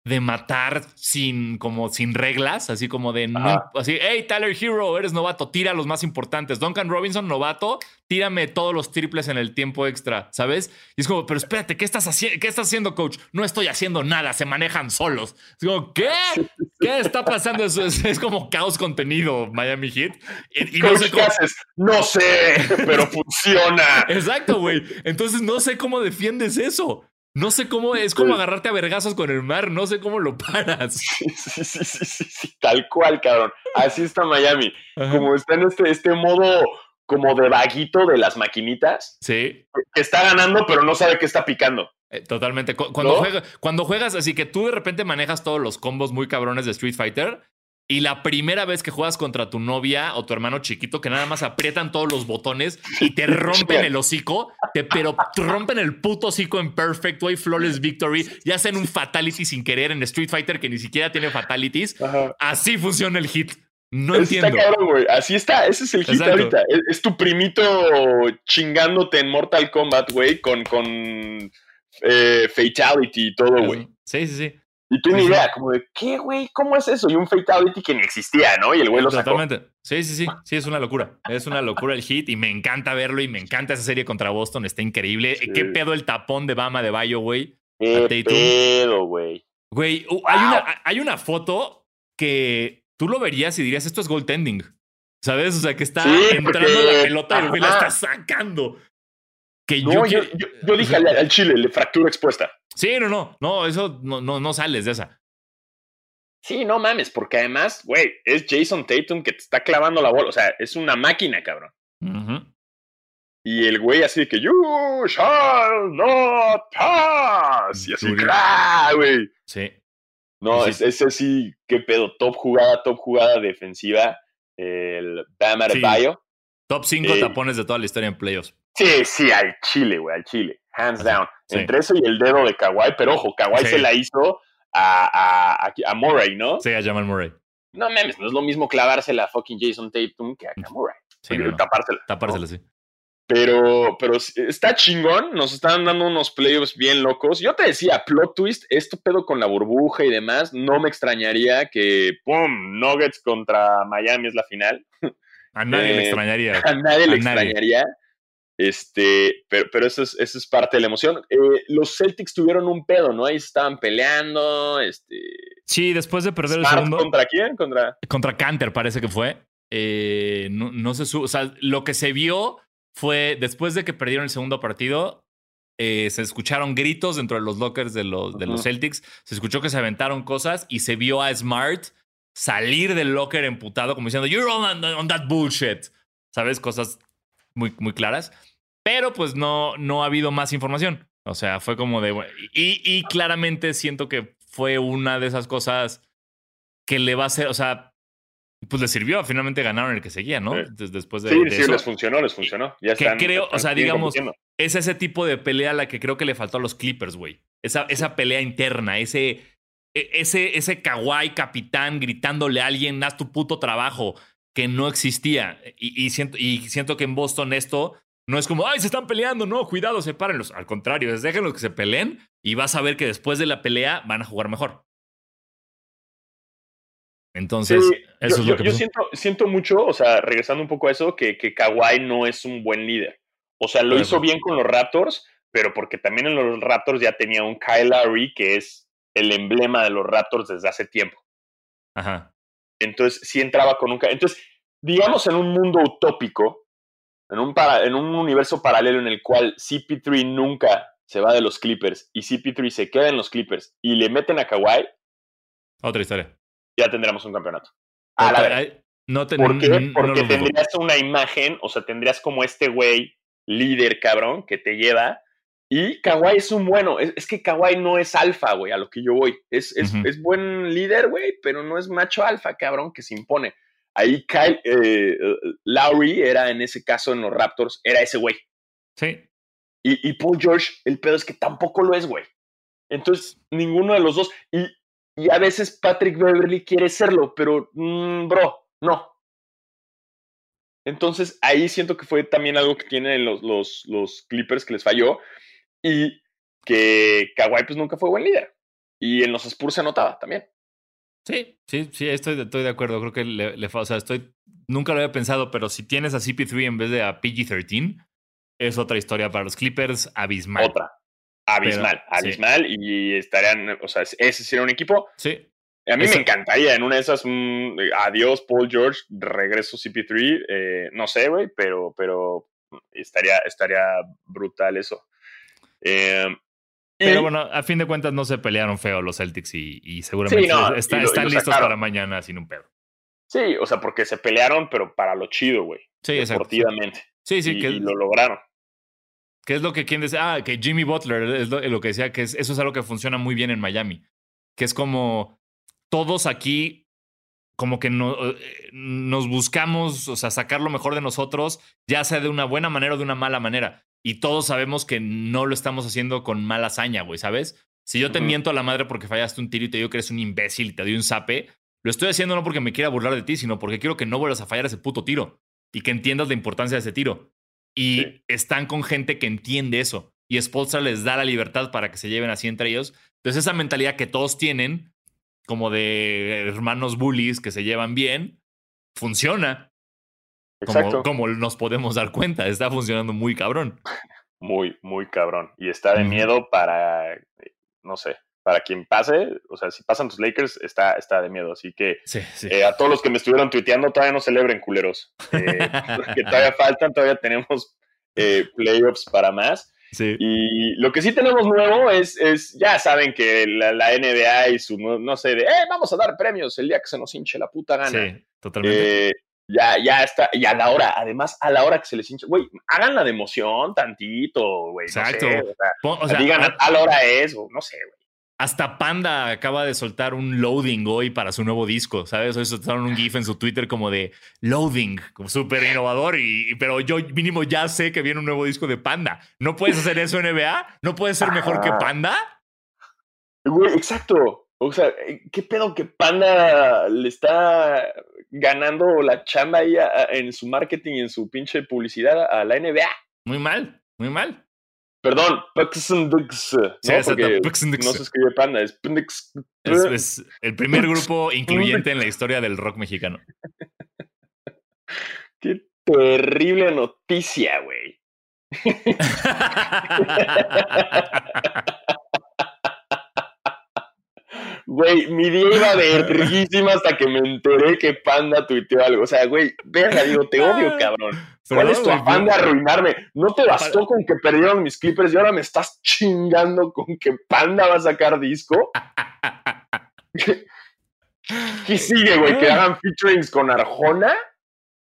A: de matar sin como sin reglas, así como de así, hey Tyler Hero, eres novato, tira los más importantes. Duncan Robinson, novato, tírame todos los triples en el tiempo extra, ¿sabes? Y es como, pero espérate, ¿qué estás haciendo? ¿Qué estás haciendo, coach? No estoy haciendo nada, se manejan solos. Es como, ¿qué? ¿Qué está pasando? Eso es, como caos contenido, Miami Heat.
B: Y, no sé cómo... haces? No sé, pero funciona.
A: Exacto, güey. Entonces no sé cómo defiendes eso. No sé cómo es como agarrarte a vergazos con el mar, no sé cómo lo paras.
B: Sí, sí, sí, sí, sí, tal cual, cabrón. Así está Miami. Como está en este, este modo como de vaguito de las maquinitas.
A: Sí.
B: Que está ganando, pero no sabe qué está picando.
A: Eh, totalmente. Cuando, cuando juegas, así que tú de repente manejas todos los combos muy cabrones de Street Fighter y la primera vez que juegas contra tu novia o tu hermano chiquito, que nada más aprietan todos los botones y te rompen el hocico, te, pero rompen el puto hocico en Perfect Way, Flawless Victory, y hacen un fatality sin querer en Street Fighter que ni siquiera tiene fatalities. Así funciona el hit. No entiendo.
B: güey. Así está, ese es el hit ahorita. Es, tu primito chingándote en Mortal Kombat, güey, con, con eh, Fatality y todo, güey.
A: Sí, sí, sí.
B: Y tú ni
A: sí.
B: idea, como de, ¿qué, güey? ¿Cómo es eso? Y un fatality que ni existía, ¿no? Y el güey lo sacó.
A: Totalmente. Sí, sí, sí. Sí, es una locura. Es una locura el hit y me encanta verlo y me encanta esa serie contra Boston. Está increíble.
B: Sí.
A: ¿Qué pedo el tapón de Bama de Bayo, güey?
B: ¿Qué pedo, güey?
A: Güey, uh, hay, una, hay una foto que tú lo verías y dirías, esto es goaltending. ¿Sabes? O sea, que está entrando
B: porque-
A: la pelota y el güey la está sacando. Que
B: No,
A: yo,
B: yo,
A: quiero-
B: yo, yo dije al, al chile, le fractura expuesta.
A: Sí, no, no. No, eso no, no, no sales de esa.
B: Sí, no mames, porque además, güey, es Jason Tatum que te está clavando la bola. O sea, es una máquina, cabrón. Y el güey así de que, you shall not pass. Y así. ¡cra! güey.
A: Sí.
B: No,
A: Sí,
B: es- sí. qué pedo. Top jugada, top jugada defensiva. El Bam. Adebayo.
A: Top 5
B: Eh.
A: tapones de toda la historia en playoffs.
B: Sí, sí, al Chile, güey, al Chile. Hands down.
A: sí.
B: Entre eso y el dedo de Kawhi, pero ojo, Kawhi
A: Sí.
B: se la hizo a, a, a, Murray, ¿no?
A: Sí, a Jamal Murray.
B: No mames, no es lo mismo clavársela a fucking Jason Tatum que a Murray.
A: Sí, no, no.
B: Tapársela.
A: Tapársela, sí.
B: Pero, pero está chingón, nos están dando unos playoffs bien locos. Yo te decía, plot twist, esto pedo con la burbuja y demás, no me extrañaría que, ¡pum!, Nuggets contra Miami es la final.
A: A nadie le
B: Eh,
A: extrañaría.
B: A nadie le
A: nadie.
B: extrañaría. Este, pero, pero eso, es, eso es parte de la emoción. Eh, los Celtics tuvieron un pedo, ¿no? Ahí estaban peleando. Este,
A: Sí, después de perder el segundo.
B: ¿Contra quién? Contra.
A: Contra Canter parece que fue. Eh, no, no se su- O sea, lo que se vio fue después de que perdieron el segundo partido. eh, se escucharon gritos dentro de los lockers de los, de los. Celtics. Se escuchó que se aventaron cosas y se vio a Smart salir del locker emputado, como diciendo, You're on, on that bullshit. ¿Sabes? Cosas muy, muy claras. Pero pues no, no ha habido más información. O sea, fue como de. Y, y claramente siento que fue una de esas cosas que le va a hacer. O sea, pues les sirvió. Finalmente ganaron el que seguía, ¿no?
B: Sí.
A: Después de,
B: Sí,
A: de
B: sí,
A: eso.
B: les funcionó, les funcionó. Ya
A: Que
B: están,
A: creo,
B: están
A: o sea, digamos, es ese tipo de pelea la que creo que le faltó a los Clippers, güey. Esa, esa pelea interna, ese, ese, ese kawaii capitán gritándole a alguien, haz tu puto trabajo, que no existía. Y, y siento, y siento que en Boston esto no es como, ay, se están peleando, no, cuidado, sepárenlos. Al contrario, es déjenlos que se peleen y vas a ver que después de la pelea van a jugar mejor. Entonces,
B: Sí,
A: eso
B: yo,
A: es lo que
B: yo siento, siento mucho, o sea, regresando un poco a eso, que, que Kawhi no es un buen líder. O sea, lo hizo bien con los Raptors, pero porque también en los Raptors ya tenía un Kyle Lowry que es el emblema de los Raptors desde hace tiempo.
A: Ajá.
B: Entonces, sí entraba con un... Entonces, digamos en un mundo utópico, en un, para- en un universo paralelo en el cual CP3 nunca se va de los Clippers y CP3 se queda en los Clippers y le meten a Kawhi,
A: Otra historia.
B: ya tendremos un campeonato. A la.
A: Ay, no te-
B: ¿Por qué?
A: no
B: Porque tendrías una imagen, o sea, tendrías como este güey líder cabrón que te lleva. Y Kawhi es un bueno. Es, es que Kawhi no es alfa, güey, a lo que yo voy. Es, es, es buen líder, güey, pero no es macho alfa, cabrón, que se impone. Ahí Kyle, eh, eh, Lowry era en ese caso en los Raptors, era ese güey.
A: Sí.
B: Y, y Paul George, el pedo es que tampoco lo es, güey. Entonces, ninguno de los dos. Y, y a veces Patrick Beverly quiere serlo, pero, mm, bro, no. Entonces, ahí siento que fue también algo que tienen los, los, los Clippers que les falló. Y que Kawhi, pues nunca fue buen líder. Y en los Spurs se notaba también.
A: Sí, sí, sí, estoy, de- estoy de acuerdo. Creo que le, le o sea, estoy, nunca lo había pensado, pero si tienes a CP3 en vez de a PG-13, es otra historia para los Clippers abismal.
B: Otra. Abismal,
A: Pero, sí.
B: abismal. Y estarían, o sea, ese sería un equipo
A: Sí,
B: A mí
A: Eso-
B: me encantaría en una de esas, mm, adiós Paul George, regreso CP3, eh, no sé, güey, pero, pero estaría, estaría brutal eso. Eh, y-
A: pero bueno, a fin de cuentas no se pelearon feo los Celtics y, y seguramente
B: Sí, no,
A: está-
B: y lo- y
A: están listos
B: sacaron.
A: para mañana sin un pedo.
B: Sí, o sea, porque se pelearon, pero para lo chido, güey,
A: Sí, exacto.
B: deportivamente.
A: Sí, sí,
B: y,
A: que,
B: y lo lograron.
A: que es lo que quien decía, ah, que Jimmy Butler es lo, lo que decía, que es- eso es algo que funciona muy bien en Miami, que es como todos aquí como que no- eh, nos buscamos, o sea, sacar lo mejor de nosotros, ya sea de una buena manera o de una mala manera. Y todos sabemos que no lo estamos haciendo con mala hazaña, güey, ¿sabes? Si yo te miento a la madre porque fallaste un tiro y te digo que eres un imbécil y te doy un zape, lo estoy haciendo no porque me quiera burlar de ti, sino porque quiero que no vuelvas a fallar ese puto tiro y que entiendas la importancia de ese tiro. Y
B: Sí.
A: están con gente que entiende eso. y Spolstra les da la libertad para que se lleven así entre ellos. Entonces esa mentalidad que todos tienen, como de hermanos bullies que se llevan bien, funciona.
B: Exacto.
A: Como, como nos podemos dar cuenta, está funcionando muy cabrón.
B: Muy, muy cabrón. Y está de miedo para, eh, no sé, para quien pase. O sea, si pasan tus Lakers, está, está de miedo. Así que
A: Sí, sí.
B: eh, a todos los que me estuvieron tuiteando, todavía no celebren, culeros. Eh, porque todavía faltan, todavía tenemos eh, playoffs para más.
A: sí.
B: Y lo que sí tenemos nuevo es, es ya saben que la, la NBA y su, no, no sé, de, eh, vamos a dar premios el día que se nos hinche la puta gana.
A: Sí, totalmente.
B: Ya, ya está, y a la hora, además, a la hora que se les hinche, güey, háganla de emoción tantito, güey. no
A: Exacto.
B: sé, o sea,
A: Pon- o sea,
B: digan
A: a-
B: a tal hora es, o no sé, güey.
A: Hasta Panda acaba de soltar un loading hoy para su nuevo disco, ¿sabes? Hoy soltaron un GIF en su Twitter como de loading, como súper innovador, y, pero yo mínimo ya sé que viene un nuevo disco de Panda. ¿No puedes hacer eso NBA? ¿No puedes ser mejor que. Panda?
B: Güey, exacto. O sea, eh, ¿qué pedo que Panda le está ganando la chamba ahí a- a- en su marketing y en su pinche publicidad a la NBA?
A: Muy mal, muy mal.
B: Perdón, Puxndux, ¿no?
A: Sí,
B: Porque no se escribe Panda, es Pndx.
A: Es, es el primer grupo incluyente en la historia del rock mexicano.
B: Qué terrible noticia, güey. Güey, mi día iba verguísima hasta que me enteré que Panda tuiteó algo. O sea, güey, verga, digo, te odio, cabrón. ¿Cuál es tu afán de arruinarme? ¿No te bastó con que perdieron mis Clippers y ahora me estás chingando con que Panda va a sacar disco? ¿Qué sigue, güey? ¿Que hagan featurings con Arjona?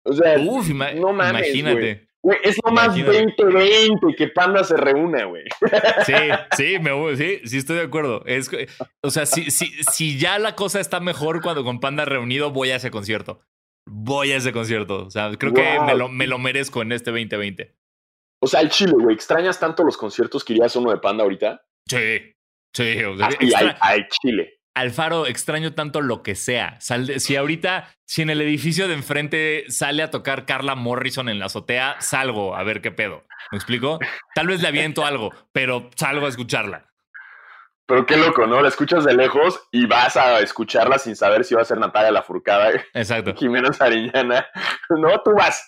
B: O sea,
A: Uf,
B: no mames,
A: imagínate.
B: Güey, es lo más
A: Imagínate.
B: 2020 que Panda se reúne, güey.
A: Sí, sí, me voy, sí, sí estoy de acuerdo. Es, o sea, si, si, si ya la cosa está mejor cuando con Panda reunido, voy a ese concierto. Voy a ese concierto. O sea, creo que me lo, me lo merezco en este 2020.
B: O sea, el Chile, güey, ¿extrañas tanto los conciertos que irías a uno de Panda ahorita?
A: Sí, sí. o sea,
B: Así,
A: extra-
B: al, al Chile.
A: Alfaro, extraño tanto lo que sea. Sal de- si ahorita, si en el edificio de enfrente sale a tocar Carla Morrison en la azotea, salgo a ver qué pedo. ¿Me explico? Tal vez le aviento algo, pero salgo a escucharla.
B: Pero qué loco, ¿no? La escuchas de lejos y vas a escucharla sin saber si va a ser Natalia Lafourcada,
A: Exacto.
B: Jimena Sariñana. No, tú vas.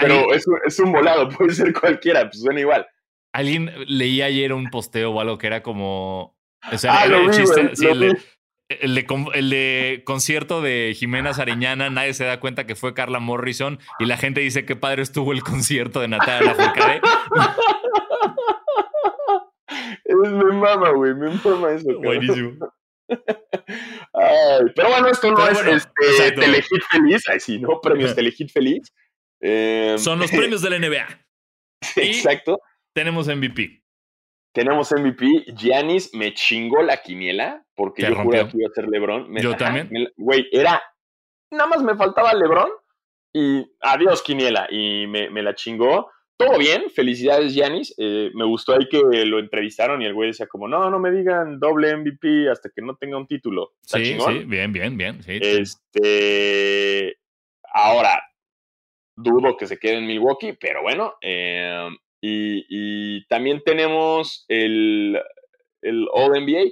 B: Pero es, un- es un volado, puede ser cualquiera, pues suena igual.
A: Alguien leí ayer un posteo o algo que era como. O sea,
B: Ah,
A: el chiste, sí, el. El de el de concierto de Jimena Sariñana, nadie se da cuenta que fue Carla Morrison y la gente dice que padre estuvo el concierto de Natalia Lafourcade.
B: Es, me mama, güey, me mama eso. cabrón.
A: Buenísimo.
B: Ay, pero bueno, esto no
A: Pero
B: es
A: bueno,
B: este. Telehit Feliz. Ay, sí, ¿no? Premios Telehit Feliz. Eh,
A: Son los premios de la NBA.
B: Exacto.
A: Tenemos MVP.
B: Tenemos MVP. Giannis me chingó la quiniela porque
A: Te
B: yo
A: rompió.
B: que iba a ser LeBron. Me-
A: Yo
B: ajá,
A: también.
B: Güey, era. Nada más me faltaba LeBron y adiós quiniela. Y me, me la chingó. Todo bien, felicidades Giannis. Eh, me gustó ahí que lo entrevistaron y el güey decía como, no, no me digan doble MVP hasta que no tenga un título.
A: Sí,
B: chingón.
A: sí, bien, bien, bien. Sí.
B: Este, ahora, dudo que se quede en Milwaukee, pero bueno. eh, y, y también tenemos el, el All NBA.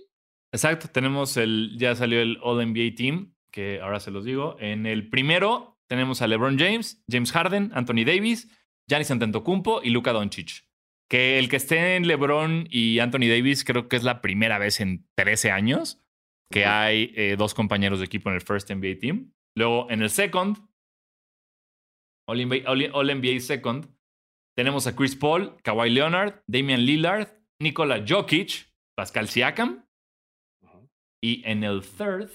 A: Exacto, tenemos el, ya salió el All NBA Team, que ahora se los digo. En el primero tenemos a LeBron James, James Harden, Anthony Davis, Giannis Antetokounmpo y Luka Doncic. Que el que esté en LeBron y Anthony Davis creo que es la primera vez en 13 años que hay eh, dos compañeros de equipo en el First NBA Team. Luego en el Second, All NBA, All- All NBA Second, tenemos a Chris Paul, Kawhi Leonard, Damian Lillard, Nikola Jokic, Pascal Siakam. Y en el third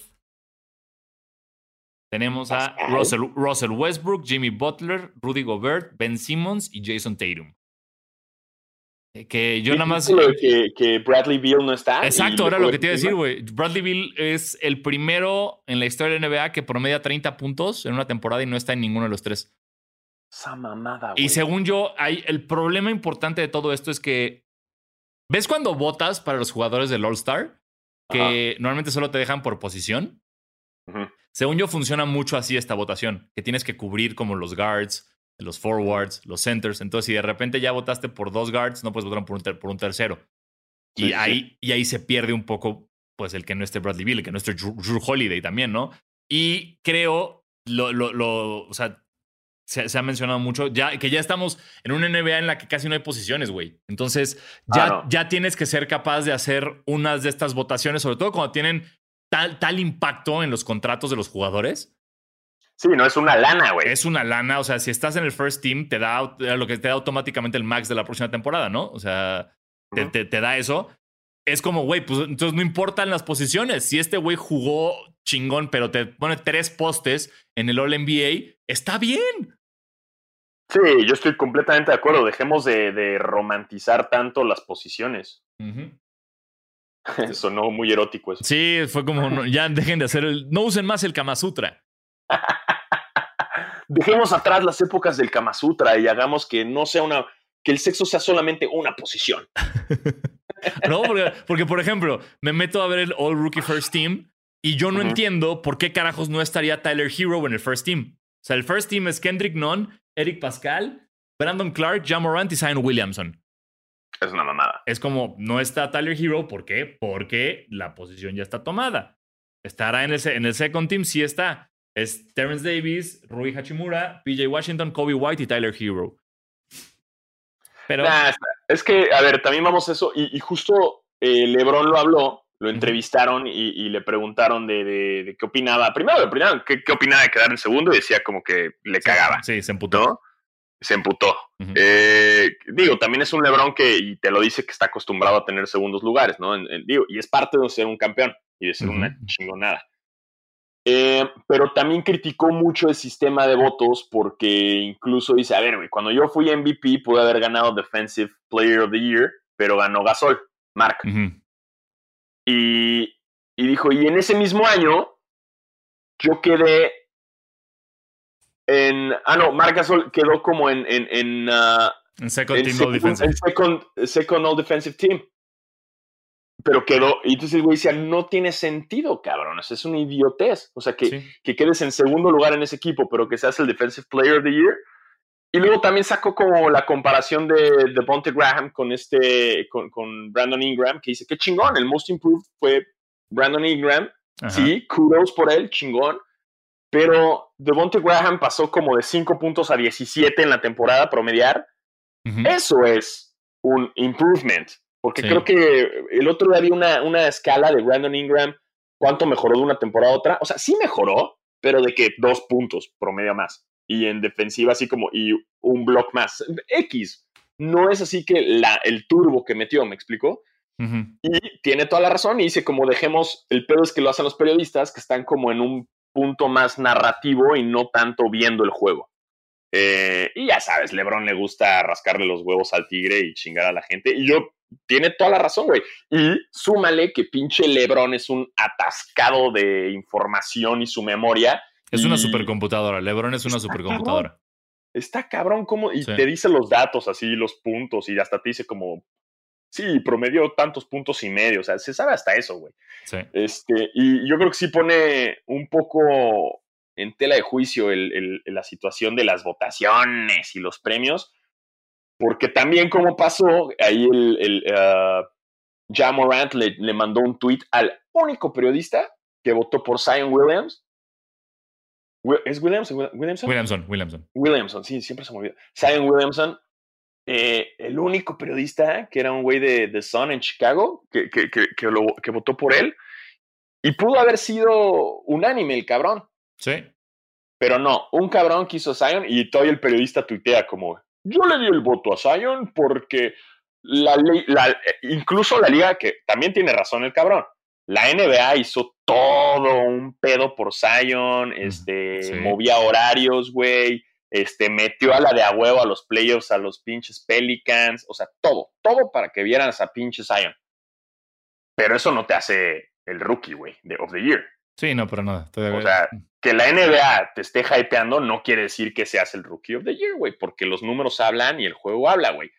A: tenemos a. Russell, Russell Westbrook, Jimmy Butler, Rudy Gobert, Ben Simmons y Jason Tatum. Eh, Que yo nada más...
B: Que, que Bradley Beal no está.
A: Exacto,
B: y
A: era
B: le
A: lo que te iba a decir, güey. Bradley Bill es el primero en la historia de NBA que promedia 30 puntos en una temporada y no está en ninguno de los tres.
B: Esa mamada,
A: Y
B: güey.
A: según yo, hay, el problema importante de todo esto es que. ¿Ves cuando votas para los jugadores del All-Star? Que normalmente solo te dejan por posición. Según yo, funciona mucho así esta votación, que tienes que cubrir como los guards, los forwards, los centers. Entonces, si de repente ya votaste por dos guards, no puedes votar por un, por un tercero. y,
B: sí,
A: ahí, y ahí se pierde un poco, pues, el que no esté Bradley Bill, el que no esté Drew, Drew Holiday también, ¿no? Y creo, lo, lo, lo o sea, se, se, ha mencionado mucho, ya, que ya estamos en una NBA en la que casi no hay posiciones, güey. Entonces, ya,
B: Ah, no.
A: ya tienes que ser capaz de hacer unas de estas votaciones, sobre todo cuando tienen tal, tal impacto en los contratos de los jugadores.
B: Sí, no es una lana, güey.
A: Es una lana, o sea, si estás en el first team, te da lo que te da automáticamente el max de la próxima temporada, ¿no? O sea, te, te, te da eso. Es como, güey, pues entonces no importan las posiciones. Si este güey jugó chingón, pero te pone tres postes en el All NBA, está bien.
B: Sí, yo estoy completamente de acuerdo. Dejemos de, de romantizar tanto las posiciones. Sonó muy erótico eso.
A: Sí, fue como, no, ya dejen de hacer el. No usen más el Kama Sutra.
B: Dejemos atrás las épocas del Kama Sutra y hagamos que no sea una. que el sexo sea solamente una posición.
A: no, porque, porque, por ejemplo, me meto a ver el All Rookie First Team y yo no entiendo por qué carajos no estaría Tyler Hero en el First Team. O sea, el First Team es Kendrick Nunn, Eric Pascal, Brandon Clark, Jamorant y Zion Williamson.
B: Es una mamada.
A: Es como, no está Tyler Hero, ¿por qué? Porque la posición ya está tomada. Estará en el, en el second team, sí está. Es Terrence Davis, Rui Hachimura, PJ Washington, Kobe White y Tyler Hero. Pero,
B: Nah, es que, a ver, también vamos a eso. Y, y justo eh, Lebron lo habló, lo entrevistaron y, y le preguntaron de, de- de qué opinaba. Primero le preguntaron qué, qué opinaba de quedar en segundo y decía como que le cagaba,
A: sí, se emputó.
B: ¿no? Se emputó. Eh, digo, también es un Lebron que, y te lo dice, que está acostumbrado a tener segundos lugares, ¿no? En- en- digo, y es parte de ser un campeón y de ser una chingonada. Eh, pero también criticó mucho el sistema de votos porque incluso dice, a ver, güey, cuando yo fui MVP pude haber ganado Defensive Player of the Year, pero ganó Gasol, Mark.
A: Ujú.
B: Y, y dijo, y en ese mismo año yo quedé en... Ah, no, Mark Gasol quedó como en... en, en,
A: En second
B: en
A: team,
B: second-
A: all defensive.
B: en second, second all defensive team. Pero quedó, y entonces el güey decía, no tiene sentido, sea, es una idiotez. O sea, que,
A: Sí.
B: que quedes en segundo lugar en ese equipo, pero que seas el Defensive Player of the Year. Y luego también sacó como la comparación de, de Bonte Graham con este, con, con Brandon Ingram, que dice, qué chingón, el most improved fue Brandon Ingram.
A: Ajá.
B: Sí, kudos por él, chingón. Pero Devonte Graham pasó como de 5 puntos a 17 en la temporada promediar. Eso es un improvement. Porque
A: Sí.
B: creo que el otro día vi una, una escala de Brandon Ingram, cuánto mejoró de una temporada a otra. O sea, sí mejoró, pero de que dos puntos promedio más. Y en defensiva así como, y un block más. X. No es así que la, el turbo que metió, ¿me explicó? Y tiene toda la razón y dice como dejemos, el pedo es que lo hacen los periodistas que están como en un punto más narrativo y no tanto viendo el juego. Eh, y ya sabes, Lebron le gusta rascarle los huevos al tigre y chingar a la gente. Y yo, tiene toda la razón, güey. Y súmale que pinche Lebron es un atascado de información y su memoria.
A: Es una supercomputadora. LeBron es una
B: Está
A: supercomputadora.
B: Está cabrón como, y
A: Sí.
B: te dice los datos así, los puntos, y hasta te dice como, sí, promedió tantos puntos y medio. O sea, se sabe hasta eso, güey.
A: Sí.
B: Este, y yo creo que sí pone un poco en tela de juicio el- el- la situación de las votaciones y los premios, porque también como pasó, ahí el, el ah, Ja Morant le, le mandó un tweet al único periodista que votó por Zion Williams. ¿Es Williams? ¿Williamson?
A: Williamson, Williamson.
B: Williamson, sí, siempre se me olvida. Zion Williamson, eh, el único periodista que era un güey de The Sun en Chicago, que, que, que, que lo- que votó por él, y pudo haber sido unánime el cabrón,
A: Sí.
B: pero no, un cabrón quiso a Zion y todavía el periodista tuitea como, yo le di el voto a Zion porque la- eh, incluso la liga, que también tiene razón el cabrón, la NBA hizo todo un pedo por Zion, este,
A: sí.
B: movía horarios, güey, este, metió a la de a huevo a los playoffs, a los pinches Pelicans, o sea, todo, todo para que vieran a pinche Zion. Pero eso no te hace el rookie, güey, de of the year.
A: Sí, no, pero nada. De
B: O sea, que la NBA te esté hypeando no quiere decir que seas el rookie of the year, güey, porque los números hablan y el juego habla, güey.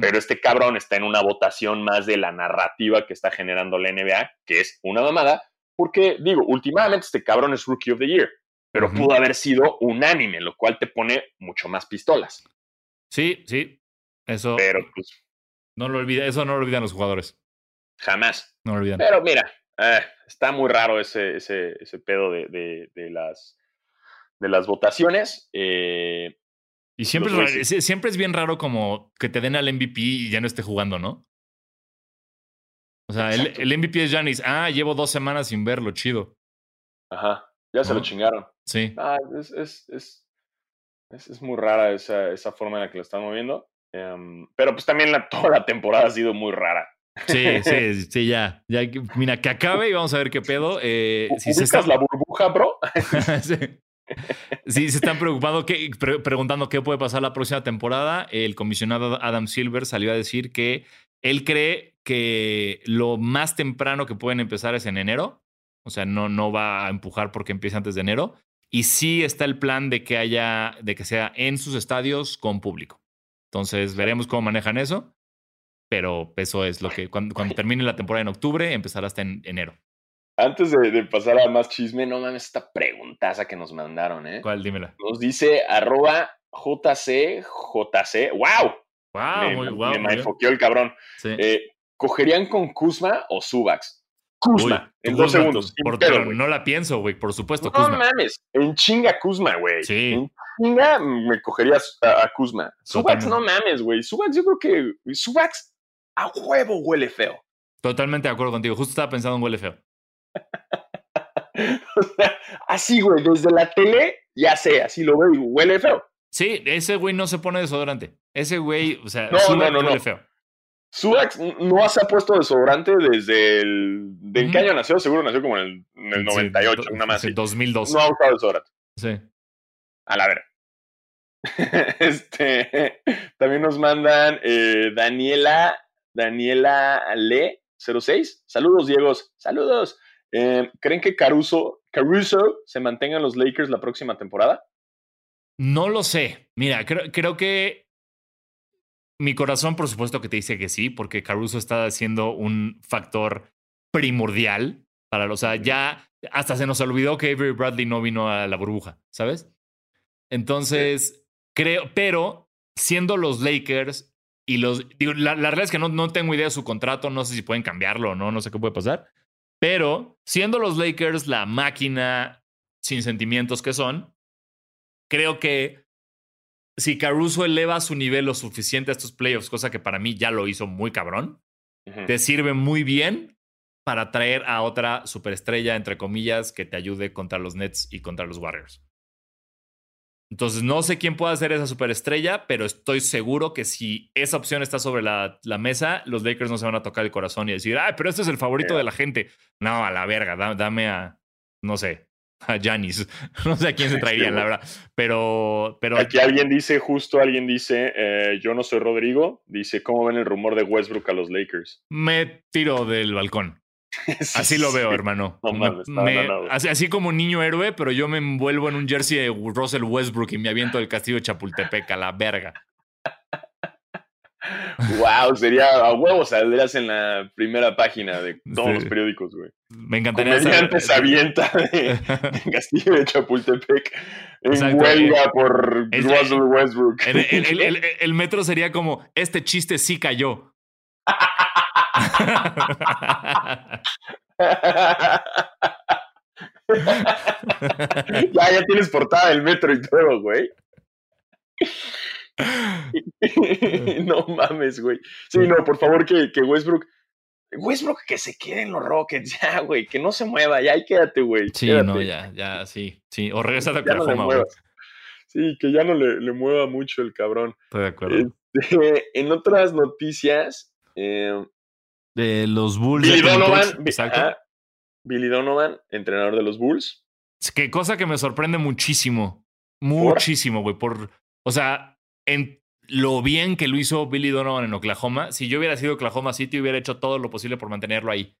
B: Pero este cabrón está en una votación más de la narrativa que está generando la NBA, que es una mamada, porque digo, últimamente este cabrón es rookie of the year. pero pudo haber sido unánime, lo cual te pone mucho más pistolas.
A: Sí, sí. Eso
B: Pero pues
A: no lo olvida, eso no lo olvidan los jugadores.
B: jamás.
A: No lo olvidan.
B: Pero mira, eh, está muy raro ese, ese, ese pedo de, de- de las, de las votaciones. eh,
A: Y siempre, es raro- siempre es bien raro como que te den al MVP y ya no esté jugando, ¿no? O sea, el, el MVP es Janis. Ah, llevo dos semanas sin verlo, chido.
B: ajá, ya se lo chingaron.
A: Sí.
B: Ah, es, es, es, es- es muy rara esa, esa forma en la que lo están moviendo. Em, pero pues también la, toda la temporada ha sido muy rara.
A: Sí, sí, sí, ya. ya. Mira, que acabe y vamos a ver qué pedo. Eh, si se
B: ¿Ubicas
A: está...
B: la burbuja, bro?
A: sí. Sí, se están preocupando preguntando qué puede pasar la próxima temporada. El comisionado Adam Silver salió a decir que él cree que lo más temprano que pueden empezar es en enero. O sea, no, no va a empujar porque empiece antes de enero. Y sí está el plan de que haya, de que sea en sus estadios con público. Entonces veremos cómo manejan eso. Pero eso es lo que cuando, cuando termine la temporada en octubre, empezará hasta en enero.
B: Antes de, de pasar a más chisme, no mames esta preguntaza que nos mandaron, ¿eh?
A: ¿Cuál? Dímela.
B: Nos dice arroba JC, JC. ¡Wow!
A: Wow,
B: me,
A: muy
B: me-
A: guau,
B: me enfoqueó el cabrón.
A: Sí.
B: Eh, ¿Cogerían con Kuzma o Subax? Kuzma,
A: Uy,
B: en dos segundos.
A: por- pero no la pienso, güey, por supuesto,
B: No
A: Kuzma.
B: mames, en chinga Kuzma, güey.
A: Sí.
B: En chinga me cogería a, a Kuzma. Subax, no mames, güey. Subax, yo creo que Subax a huevo huele feo.
A: Totalmente de acuerdo contigo. Justo estaba pensando en huele feo.
B: O sea, así, güey, desde la tele, ya sé, así lo veo y huele feo.
A: Sí, ese güey no se pone desodorante. Ese güey, o sea,
B: No,
A: sube
B: no, no,
A: huele feo.
B: Subax no se ha puesto desodorante desde el. ¿De en qué año nació? Seguro nació como en el, en el
A: Sí,
B: 98,
A: do-
B: una más.
A: sí,
B: así.
A: 2002.
B: No ha usado desodorante.
A: Sí.
B: A la ver. este, también nos mandan eh, Daniela, Daniela Le 06. Saludos, Diegos. Saludos. Eh, ¿Creen que Caruso, Caruso se mantenga en los Lakers la próxima temporada?
A: No lo sé. Mira, creo, creo que mi corazón, por supuesto, que te dice que sí, porque Caruso está siendo un factor primordial para, o sea, ya hasta se nos olvidó que Avery Bradley no vino a la burbuja, ¿sabes? Entonces, creo, pero siendo los Lakers y los, digo, la, la realidad es que no, no tengo idea de su contrato, no sé si pueden cambiarlo o no, no sé qué puede pasar, pero siendo los Lakers la máquina sin sentimientos que son, creo que si Caruso eleva su nivel lo suficiente a estos playoffs, cosa que para mí ya lo hizo muy cabrón, te sirve muy bien para traer a otra superestrella, entre comillas, que te ayude contra los Nets y contra los Warriors. Entonces, no sé quién pueda ser esa superestrella, pero estoy seguro que si esa opción está sobre la, la mesa, los Lakers no se van a tocar el corazón y decir, ah, pero este es el favorito de la gente. No, a la verga, da- dame a, no sé, a Janis. no sé a quién se traerían, la verdad. Pero, pero
B: Aquí alguien dice, justo alguien dice, eh, yo no soy Rodrigo, dice, ¿cómo ven el rumor de Westbrook a los Lakers?
A: me tiro del balcón. Así lo veo, hermano.
B: No
A: Me-
B: mames, no,
A: me- así, así como niño héroe, pero yo me envuelvo en un jersey de Russell Westbrook y me aviento del castillo de Chapultepec a la verga.
B: Wow, sería a huevo, saldrías en la primera página de todos
A: Sí.
B: los periódicos, güey.
A: Me encantaría
B: Comediante
A: saber-
B: avienta de, de Castillo de Chapultepec en
A: Exacto.
B: huelga por Russell Westbrook.
A: El- el metro sería como, este chiste sí cayó.
B: ya, ya tienes portada del metro y todo, güey. no mames, güey. Sí, no, por favor, que, que Westbrook. Westbrook que se quede en los Rockets, ya, güey, que no se mueva, ya ahí quédate, güey.
A: sí,
B: quédate.
A: no, ya, ya, sí. sí. O regresa a
B: no
A: Oklahoma,
B: muevas. Sí, que ya no le, le mueva mucho el cabrón.
A: Estoy de acuerdo.
B: Este, en otras noticias, eh,
A: De los Bulls.
B: Billy Donovan,
A: Exacto.
B: Billy Donovan, entrenador de los Bulls.
A: Es que cosa que me sorprende muchísimo. Muchísimo, güey. Por, o sea, en lo bien que lo hizo Billy Donovan en Oklahoma. Si yo hubiera sido Oklahoma City, hubiera hecho todo lo posible por mantenerlo ahí.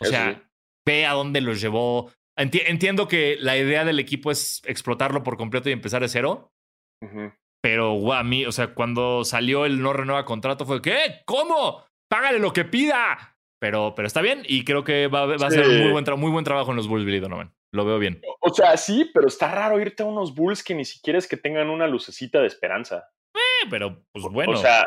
A: O
B: Eso
A: sea,
B: sí.
A: ve a dónde los llevó. Enti- entiendo que la idea del equipo es explotarlo por completo y empezar de cero. Pero, guau, a mí, o sea, cuando salió el no renueva contrato fue, ¿qué? ¿Cómo? Págale lo que pida. Pero, pero está bien y creo que va, va a ser
B: Sí.
A: un muy buen, muy buen trabajo en los Bulls, Billy Donovan. Lo veo bien.
B: O sea, sí, pero está raro irte a unos Bulls que ni siquiera es que tengan una lucecita de esperanza.
A: Eh, pero, pues bueno.
B: O sea,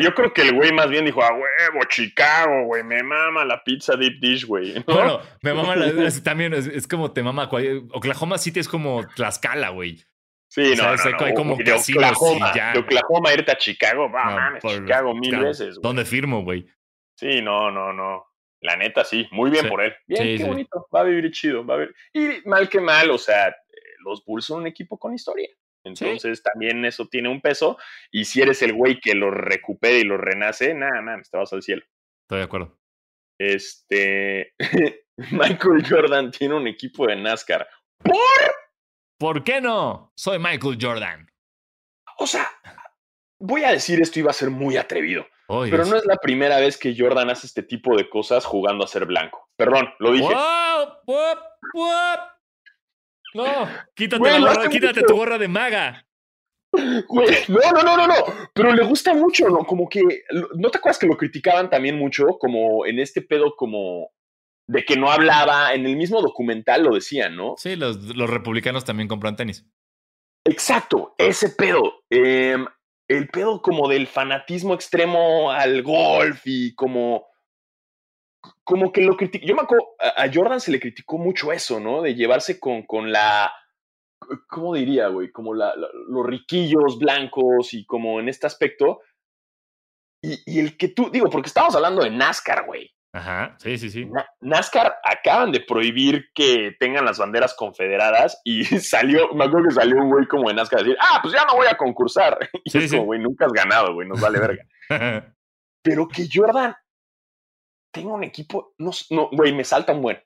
B: yo creo que el güey más bien dijo, a huevo, Chicago, güey, me mama la pizza deep dish, güey. ¿no?
A: Bueno, me mama la, es- también, es, es como te mama. Oklahoma City es como Tlaxcala, güey.
B: Sí,
A: O sea,
B: no, no, no,
A: hay como
B: de
A: casinos
B: Oklahoma,
A: ya,
B: de. Oklahoma irte a Chicago, va,
A: No,
B: mames,
A: por-
B: Chicago mil veces.
A: ¿Dónde firmo, güey?
B: Sí, no, no, no. La neta, sí. Muy bien
A: Sí.
B: por él. Bien,
A: Sí,
B: qué
A: sí.
B: bonito. Va a vivir chido. Va a vivir. Y mal que mal, o sea, los Bulls son un equipo con historia. Entonces también eso tiene un peso. Y si eres el güey que lo recupera y lo renace, nada, nada, te vas al cielo.
A: Estoy de acuerdo.
B: Este. Michael Jordan tiene un equipo de NASCAR.
A: ¿Por qué no? Soy Michael Jordan.
B: O sea, voy a decir esto iba a ser muy atrevido. Pero no es la primera vez que Jordan hace este tipo de cosas jugando a ser blanco. Perdón, lo dije.
A: No, quítate,
B: Güey,
A: la
B: lo
A: gorra,
B: hace
A: quítate
B: mucho.
A: tu gorra de maga.
B: Güey, no, no, no, no, no. Pero le gusta mucho, ¿no? Como que. ¿No te acuerdas que lo criticaban también mucho? Como en este pedo, como. De que no hablaba. En el mismo documental lo decían, ¿no?
A: Sí, los, los republicanos también compran tenis.
B: Exacto, ese pedo. Em, el pedo como del fanatismo extremo al golf y como. Como que lo criticó. Yo me acuerdo, a a Jordan se le criticó mucho eso, ¿no? De llevarse con, con la. ¿Cómo diría, güey? Como la- la- los riquillos blancos y como en este aspecto. Y, y el que tú, digo, porque estamos hablando de NASCAR, güey.
A: Ajá, sí, sí, sí.
B: Na- NASCAR acaban de prohibir que tengan las banderas confederadas y salió, me acuerdo que salió un güey como de NASCAR a decir, ah, pues ya no voy a concursar. Y
A: Sí,
B: es
A: sí.
B: como, güey, nunca has ganado, güey, nos vale verga. Pero que Jordan tenga un equipo, no, no, güey, me salta un buen.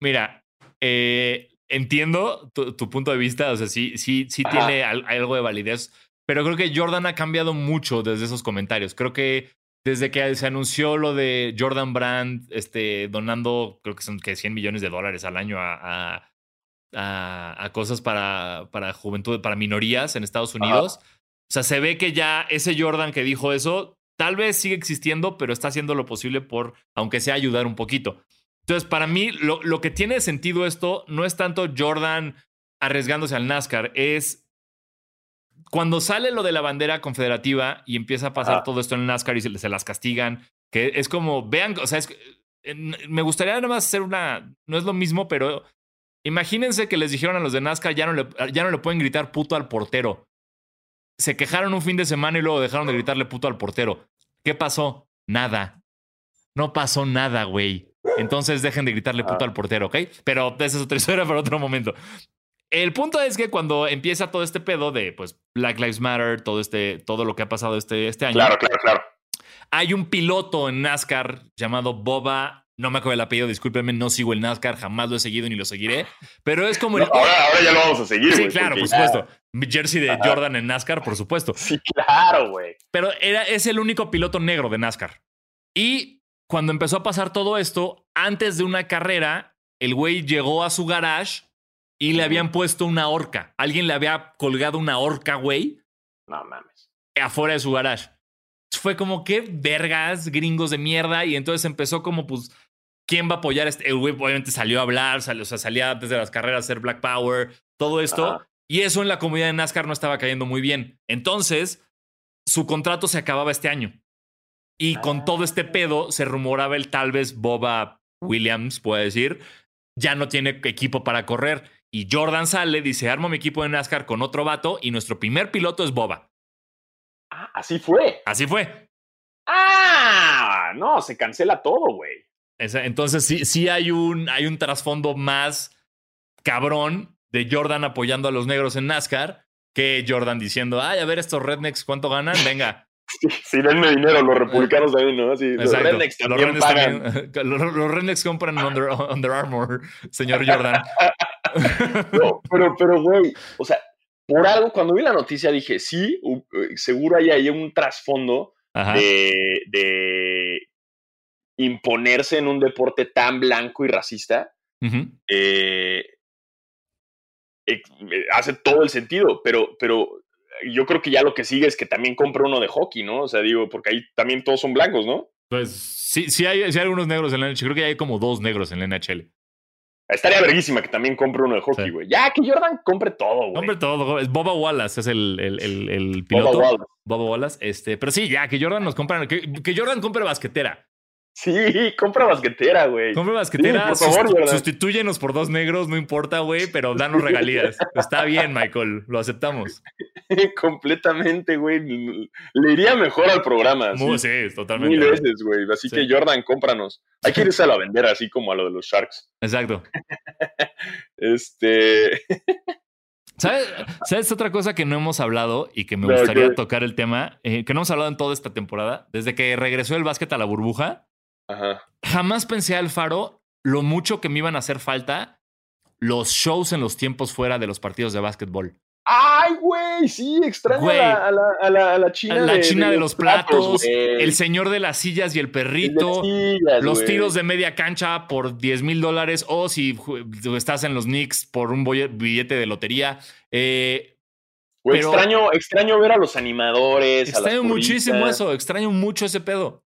A: Mira, eh, entiendo tu, tu punto de vista, o sea, sí, sí, sí
B: Ajá.
A: tiene al- algo de validez, pero creo que Jordan ha cambiado mucho desde esos comentarios. Creo que desde que se anunció lo de Jordan Brand este, donando, creo que son que 100 millones de dólares al año a, a, a- a cosas para, para juventud, para minorías en Estados Unidos. O sea, se ve que ya ese Jordan que dijo eso, tal vez sigue existiendo, pero está haciendo lo posible por, aunque sea, ayudar un poquito. Entonces, para mí, lo, lo que tiene sentido esto no es tanto Jordan arriesgándose al NASCAR, es cuando sale lo de la bandera confederativa y empieza a pasar todo esto en el NASCAR y se, se las castigan, que es como, vean, o sea, es, me gustaría nada más hacer una, no es lo mismo, pero imagínense que les dijeron a los de NASCAR, ya no le, ya no le pueden gritar puto al portero. Se quejaron un fin de semana y luego dejaron de gritarle puto al portero. ¿Qué pasó? Nada. No pasó nada, güey. Entonces dejen de gritarle puto
B: Ah.
A: al portero, ¿ok? Pero esa es otra historia para otro momento. El punto es que cuando empieza todo este pedo de pues Black Lives Matter, todo este, todo lo que ha pasado este, este año,
B: Claro, claro, claro.
A: hay un piloto en NASCAR llamado Boba. No me acuerdo el apellido, discúlpenme, no sigo el NASCAR, jamás lo he seguido ni lo seguiré. Pero es como
B: No,
A: el.
B: ahora, ahora ya lo vamos a seguir,
A: sí, claro, por supuesto. Jersey de
B: Ajá.
A: Jordan en NASCAR, por supuesto.
B: Sí, claro, güey.
A: Pero era, es el único piloto negro de NASCAR. Y cuando empezó a pasar todo esto, antes de una carrera, el güey llegó a su garage y le habían puesto una horca. Alguien le había colgado una horca, güey,
B: No mames.
A: afuera de su garage. Fue como, qué vergas, gringos de mierda. Y entonces empezó como, pues, ¿quién va a apoyar? Este? El güey obviamente salió a hablar, salió, o sea, salía antes de las carreras a hacer Black Power, todo esto.
B: Ajá.
A: Y eso en la comunidad de NASCAR no estaba cayendo muy bien. Entonces, su contrato se acababa este año. Y con todo este pedo se rumoraba el tal vez Boba Williams, puede decir, ya no tiene equipo para correr. Y Jordan sale, dice, armo mi equipo de NASCAR con otro vato y nuestro primer piloto es Boba.
B: Ah, así fue.
A: Así fue.
B: Ah, no, se cancela todo, güey.
A: Entonces sí, sí hay un, hay un trasfondo más cabrón de Jordan apoyando a los negros en NASCAR que Jordan diciendo, ay, a ver estos rednecks, ¿cuánto ganan? Venga.
B: Sí, sí, denme dinero, los republicanos también, ¿no? Sí, los rednecks
A: Los
B: también
A: rednecks
B: pagan.
A: también- los, los rednecks compran Under, Under Armour, señor Jordan.
B: No, pero, pero, güey, o sea, por algo, cuando vi la noticia dije, sí, eh, seguro hay ahí un trasfondo de, de imponerse en un deporte tan blanco y racista. Eh, eh, hace todo el sentido, pero, pero yo creo que ya lo que sigue es que también compre uno de hockey, ¿no? O sea, digo, porque ahí también todos son blancos, ¿no?
A: Pues sí, sí hay, sí hay algunos negros en la NHL. Creo que hay como dos negros en la NHL.
B: Estaría verguísima que también compre uno de hockey,
A: Sí.
B: güey. Ya, que Jordan compre todo, güey.
A: Hombre, todo. es Boba Wallace es el, el, el, el
B: Boba
A: piloto.
B: Wallace.
A: Boba Wallace. Este, pero sí, ya, que Jordan nos compra. Que, que Jordan compre basquetera.
B: Sí, compra basquetera, güey.
A: Compre basquetera.
B: Sí, por favor,
A: susti-
B: Jordan.
A: sustitúyenos por dos negros, no importa, güey, pero danos regalías. Está bien, Michael. Lo aceptamos.
B: Completamente, güey. Le iría mejor al programa.
A: Muy,
B: sí.
A: sí, totalmente.
B: Mil veces, güey. Así
A: Sí.
B: que Jordan, cómpranos. Hay que irse a la vender así como a lo de los Sharks.
A: Exacto.
B: Este.
A: ¿Sabes, ¿Sabes otra cosa que no hemos hablado y que me gustaría tocar el tema? Eh, que no hemos hablado en toda esta temporada. Desde que regresó el básquet a la burbuja,
B: Ajá.
A: jamás pensé al faro lo mucho que me iban a hacer falta los shows en los tiempos fuera de los partidos de básquetbol.
B: ¡Ay, güey! Sí, extraño
A: Güey.
B: a, la, a, la, a, la, a la china.
A: La china de los platos, el señor de las sillas y el perrito.
B: sillas,
A: Los
B: güey.
A: tiros de media cancha por 10 mil dólares o si estás en los Knicks por un billete de lotería. Eh,
B: Güey,
A: pero-
B: extraño, extraño ver a los animadores. a las
A: extraño muchísimo eso, extraño mucho ese pedo.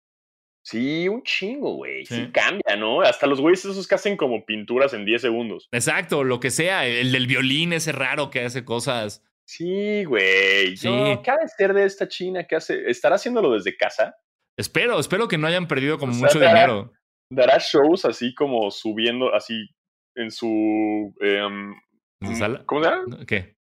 B: Sí, un chingo, güey. Sí.
A: Sí.
B: cambia, ¿no? Hasta los güeyes esos que hacen como pinturas en 10 segundos.
A: Exacto, lo que sea. El del violín ese raro que hace cosas.
B: Sí, güey.
A: Sí.
B: No, ¿qué ha de ser de esta china que hace? ¿Estará haciéndolo desde casa?
A: Espero, espero que no hayan perdido como
B: O sea,
A: mucho
B: dará-
A: dinero.
B: ¿Dará shows así como subiendo, así en su... em,
A: ¿En su sala?
B: ¿Cómo se llama?
A: ¿Qué?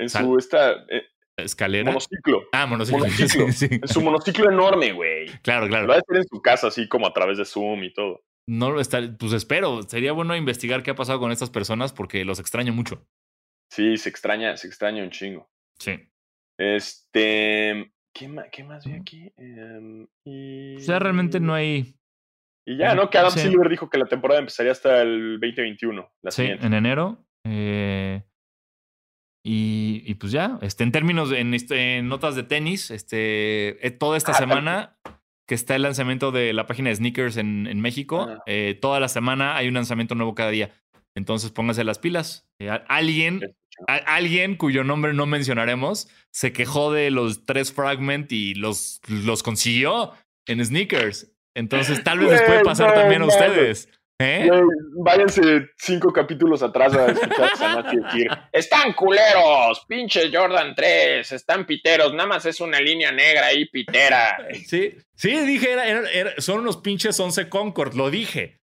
B: En su esta, eh,
A: ¿Escalera?
B: monociclo.
A: ah, monociclo.
B: monociclo.
A: Sí, sí.
B: En su monociclo enorme, güey.
A: Claro, claro.
B: Lo va a hacer en su casa así como a través de Zoom y todo.
A: No lo está, pues espero. Sería bueno investigar qué ha pasado con estas personas porque los extraño mucho.
B: Sí, se extraña, se extraña un chingo.
A: Sí.
B: Este... ¿Qué más, qué más vi aquí? Y...
A: O sea, realmente no hay.
B: Y ya, ¿no? Que Adam
A: Sí.
B: Silver dijo que la temporada empezaría hasta el 2021. La
A: Sí,
B: siguiente.
A: en enero. Eh, y, y pues ya, este, en términos, de- en, este, en notas de tenis, este, eh, toda esta
B: Ah,
A: semana que está el lanzamiento de la página de sneakers en, en México,
B: Ah.
A: eh, toda la semana hay un lanzamiento nuevo cada día. Entonces pónganse las pilas. Eh, alguien, a- alguien cuyo nombre no mencionaremos se quejó de los tres fragment y los, los consiguió en sneakers. Entonces tal vez les puede pasar también a ustedes. ¿Eh?
B: Váyanse cinco capítulos atrás a escuchar a decir: Están culeros, pinches Jordan 3, están piteros, nada más es una línea negra ahí, pitera.
A: Sí, sí, dije, era- era- era- son unos pinches 11 Concord, lo dije.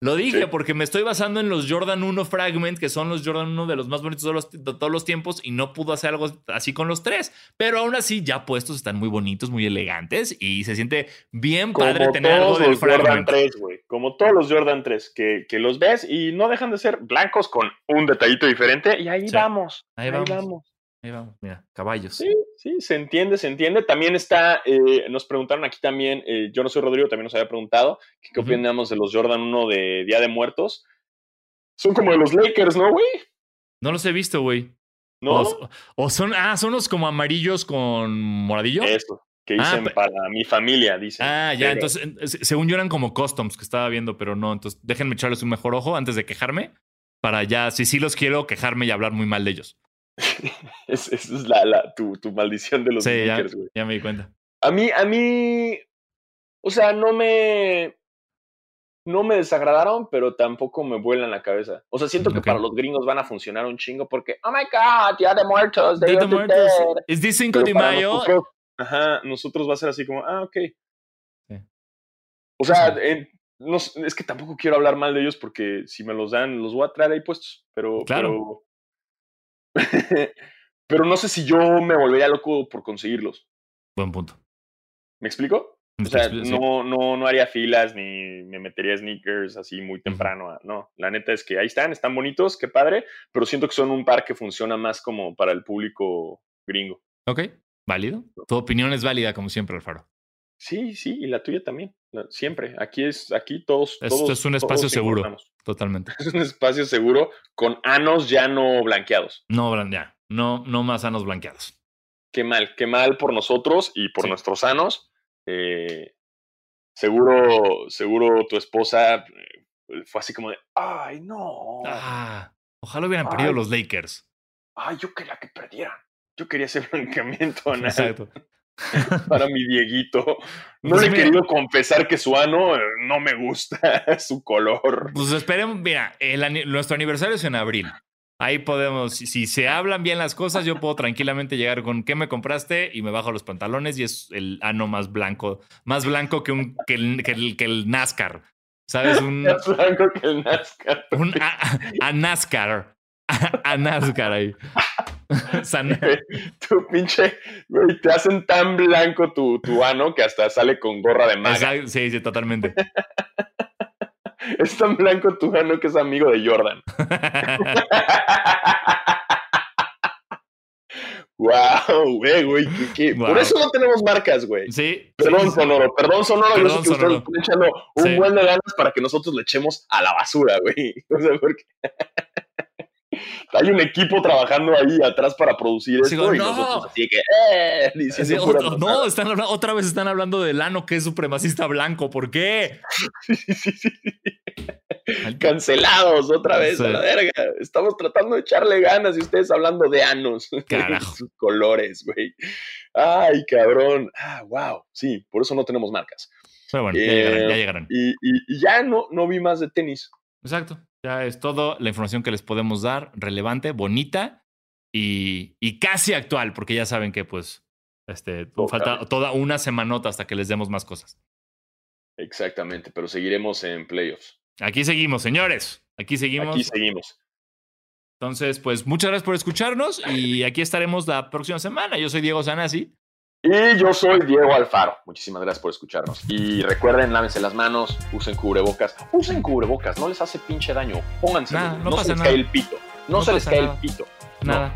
A: Lo dije
B: Sí.
A: porque me estoy basando en los Jordan 1 Fragment, que son los Jordan 1 de los más bonitos de, los- de todos los tiempos, y no pudo hacer algo así con los tres. Pero aún así, ya puestos, están muy bonitos, muy elegantes, y se siente bien padre tener algo del
B: los Jordan
A: Fragment.
B: 3, güey. Como todos los Jordan 3, que, que los ves y no dejan de ser blancos con un detallito diferente. Y ahí
A: Sí.
B: vamos.
A: Ahí
B: Ahí,
A: vamos.
B: vamos.
A: Ahí vamos, mira, caballos.
B: Sí, sí, se entiende, se entiende. También está, eh, nos preguntaron aquí también, eh, yo no soy Rodrigo, también nos había preguntado, que qué opinamos de los Jordan 1 de Día de Muertos. Son como de los Lakers, ¿no, güey?
A: No los he visto, güey.
B: ¿No?
A: O, o son, ah, son los como amarillos con moradillo.
B: Eso, que
A: Ah,
B: dicen
A: pe-
B: para mi familia, dicen.
A: Ah, ya,
B: Pero-
A: entonces, en- se- según yo eran como customs que estaba viendo, pero no, entonces déjenme echarles un mejor ojo antes de quejarme, para ya, si sí los quiero, quejarme y hablar muy mal de ellos.
B: es- Esa es la, la- tu, tu maldición de los
A: Sí, ya,
B: güey.
A: ya me di cuenta.
B: A mí, a mí, o sea, no me, no me desagradaron, pero tampoco me vuelan la cabeza. O sea, siento que para los gringos van a funcionar un chingo porque, oh my god, Día de Muertos,
A: de Muertos. ¿Es this 5
B: Pero
A: de mayo?
B: Nosotros, ajá, nosotros va a ser así como, ah, ok.
A: Sí.
B: O sea,
A: Sí.
B: en- no s- es que tampoco quiero hablar mal de ellos porque si me los dan, los voy a traer ahí puestos. Pero,
A: Claro.
B: pero, pero no sé si yo me volvería loco por conseguirlos.
A: Buen punto.
B: ¿Me explico? O sea, no, no, no haría filas ni me metería sneakers así muy temprano. a- No, la neta es que ahí están, están bonitos, qué padre, pero siento que son un par que funciona más como para el público gringo.
A: Ok, válido. Tu opinión es válida, como siempre, Alfaro.
B: Sí, sí, y la tuya también. Siempre. Aquí es, aquí todos.
A: Esto
B: todos-
A: es un espacio seguro. Totalmente.
B: Es un espacio seguro con anos ya no blanqueados.
A: No, ya. No, no más sanos blanqueados.
B: Qué mal, qué mal por nosotros y por
A: Sí.
B: nuestros sanos. Eh, seguro, seguro tu esposa eh, fue así como de, ay, no.
A: Ah, ojalá hubieran perdido los Lakers.
B: Ay, yo quería que perdieran. Yo quería ese blanqueamiento anal.
A: Exacto.
B: Para mi Dieguito. No
A: Pues
B: le he querido confesar que su ano eh, no me gusta su color.
A: Pues esperemos, mira, el nuestro aniversario es en abril. Ahí podemos, si, si se hablan bien las cosas, yo puedo tranquilamente llegar con ¿qué me compraste? Y me bajo los pantalones y es el ano más blanco, más blanco que, un, que, el, que, el, que el NASCAR. ¿Sabes? Un,
B: Más blanco que el NASCAR.
A: un a, a NASCAR. A, a NASCAR ahí. San-
B: Tu pinche, güey, te hacen tan blanco tu, tu ano que hasta sale con gorra de maga.
A: Exacto, sí, sí, totalmente.
B: Es tan blanco tu ano que es amigo de Jordan. wow, güey, güey.
A: Wow.
B: Por eso no tenemos marcas, güey.
A: Sí.
B: Perdón,
A: sí, sí.
B: Sonoro, perdón, Sonoro. yo
A: Perdón,
B: sé que ustedes están echando un
A: Sí.
B: buen de ganas para que nosotros le echemos a la basura, güey. O sea, porque hay un equipo trabajando ahí atrás para producir
A: Sí,
B: esto
A: digo,
B: y
A: no.
B: nosotros así que, eh,
A: Sí, no, están, otra vez están hablando del ano que es supremacista blanco. ¿Por qué?
B: Sí. Cancelados otra vez, a la verga. Estamos tratando de echarle ganas y ustedes hablando de anos.
A: Carajo.
B: Sus colores, güey. Ay, cabrón. Ah, wow. Sí, por eso no tenemos marcas.
A: Pero bueno, ya
B: Eh,
A: llegarán, ya llegarán.
B: Y, y- y ya no, no vi más de tenis.
A: Exacto. Ya es todo la información que les podemos dar, relevante, bonita y, y casi actual, porque ya saben que pues este, falta toda una semanota hasta que les demos más cosas.
B: Exactamente, pero seguiremos en playoffs.
A: Aquí seguimos, señores. Aquí seguimos.
B: Aquí seguimos.
A: Entonces, pues muchas gracias por escucharnos y aquí estaremos la próxima semana. Yo soy Diego Sanasi.
B: Y yo soy Diego Alfaro. Muchísimas gracias por escucharnos. Y recuerden, lávense las manos, usen cubrebocas. Usen cubrebocas, no les hace pinche daño. Pónganse.
A: No
B: no
A: pasa
B: se les cae el pito. No,
A: No
B: se les cae
A: nada.
B: el pito.
A: Nada.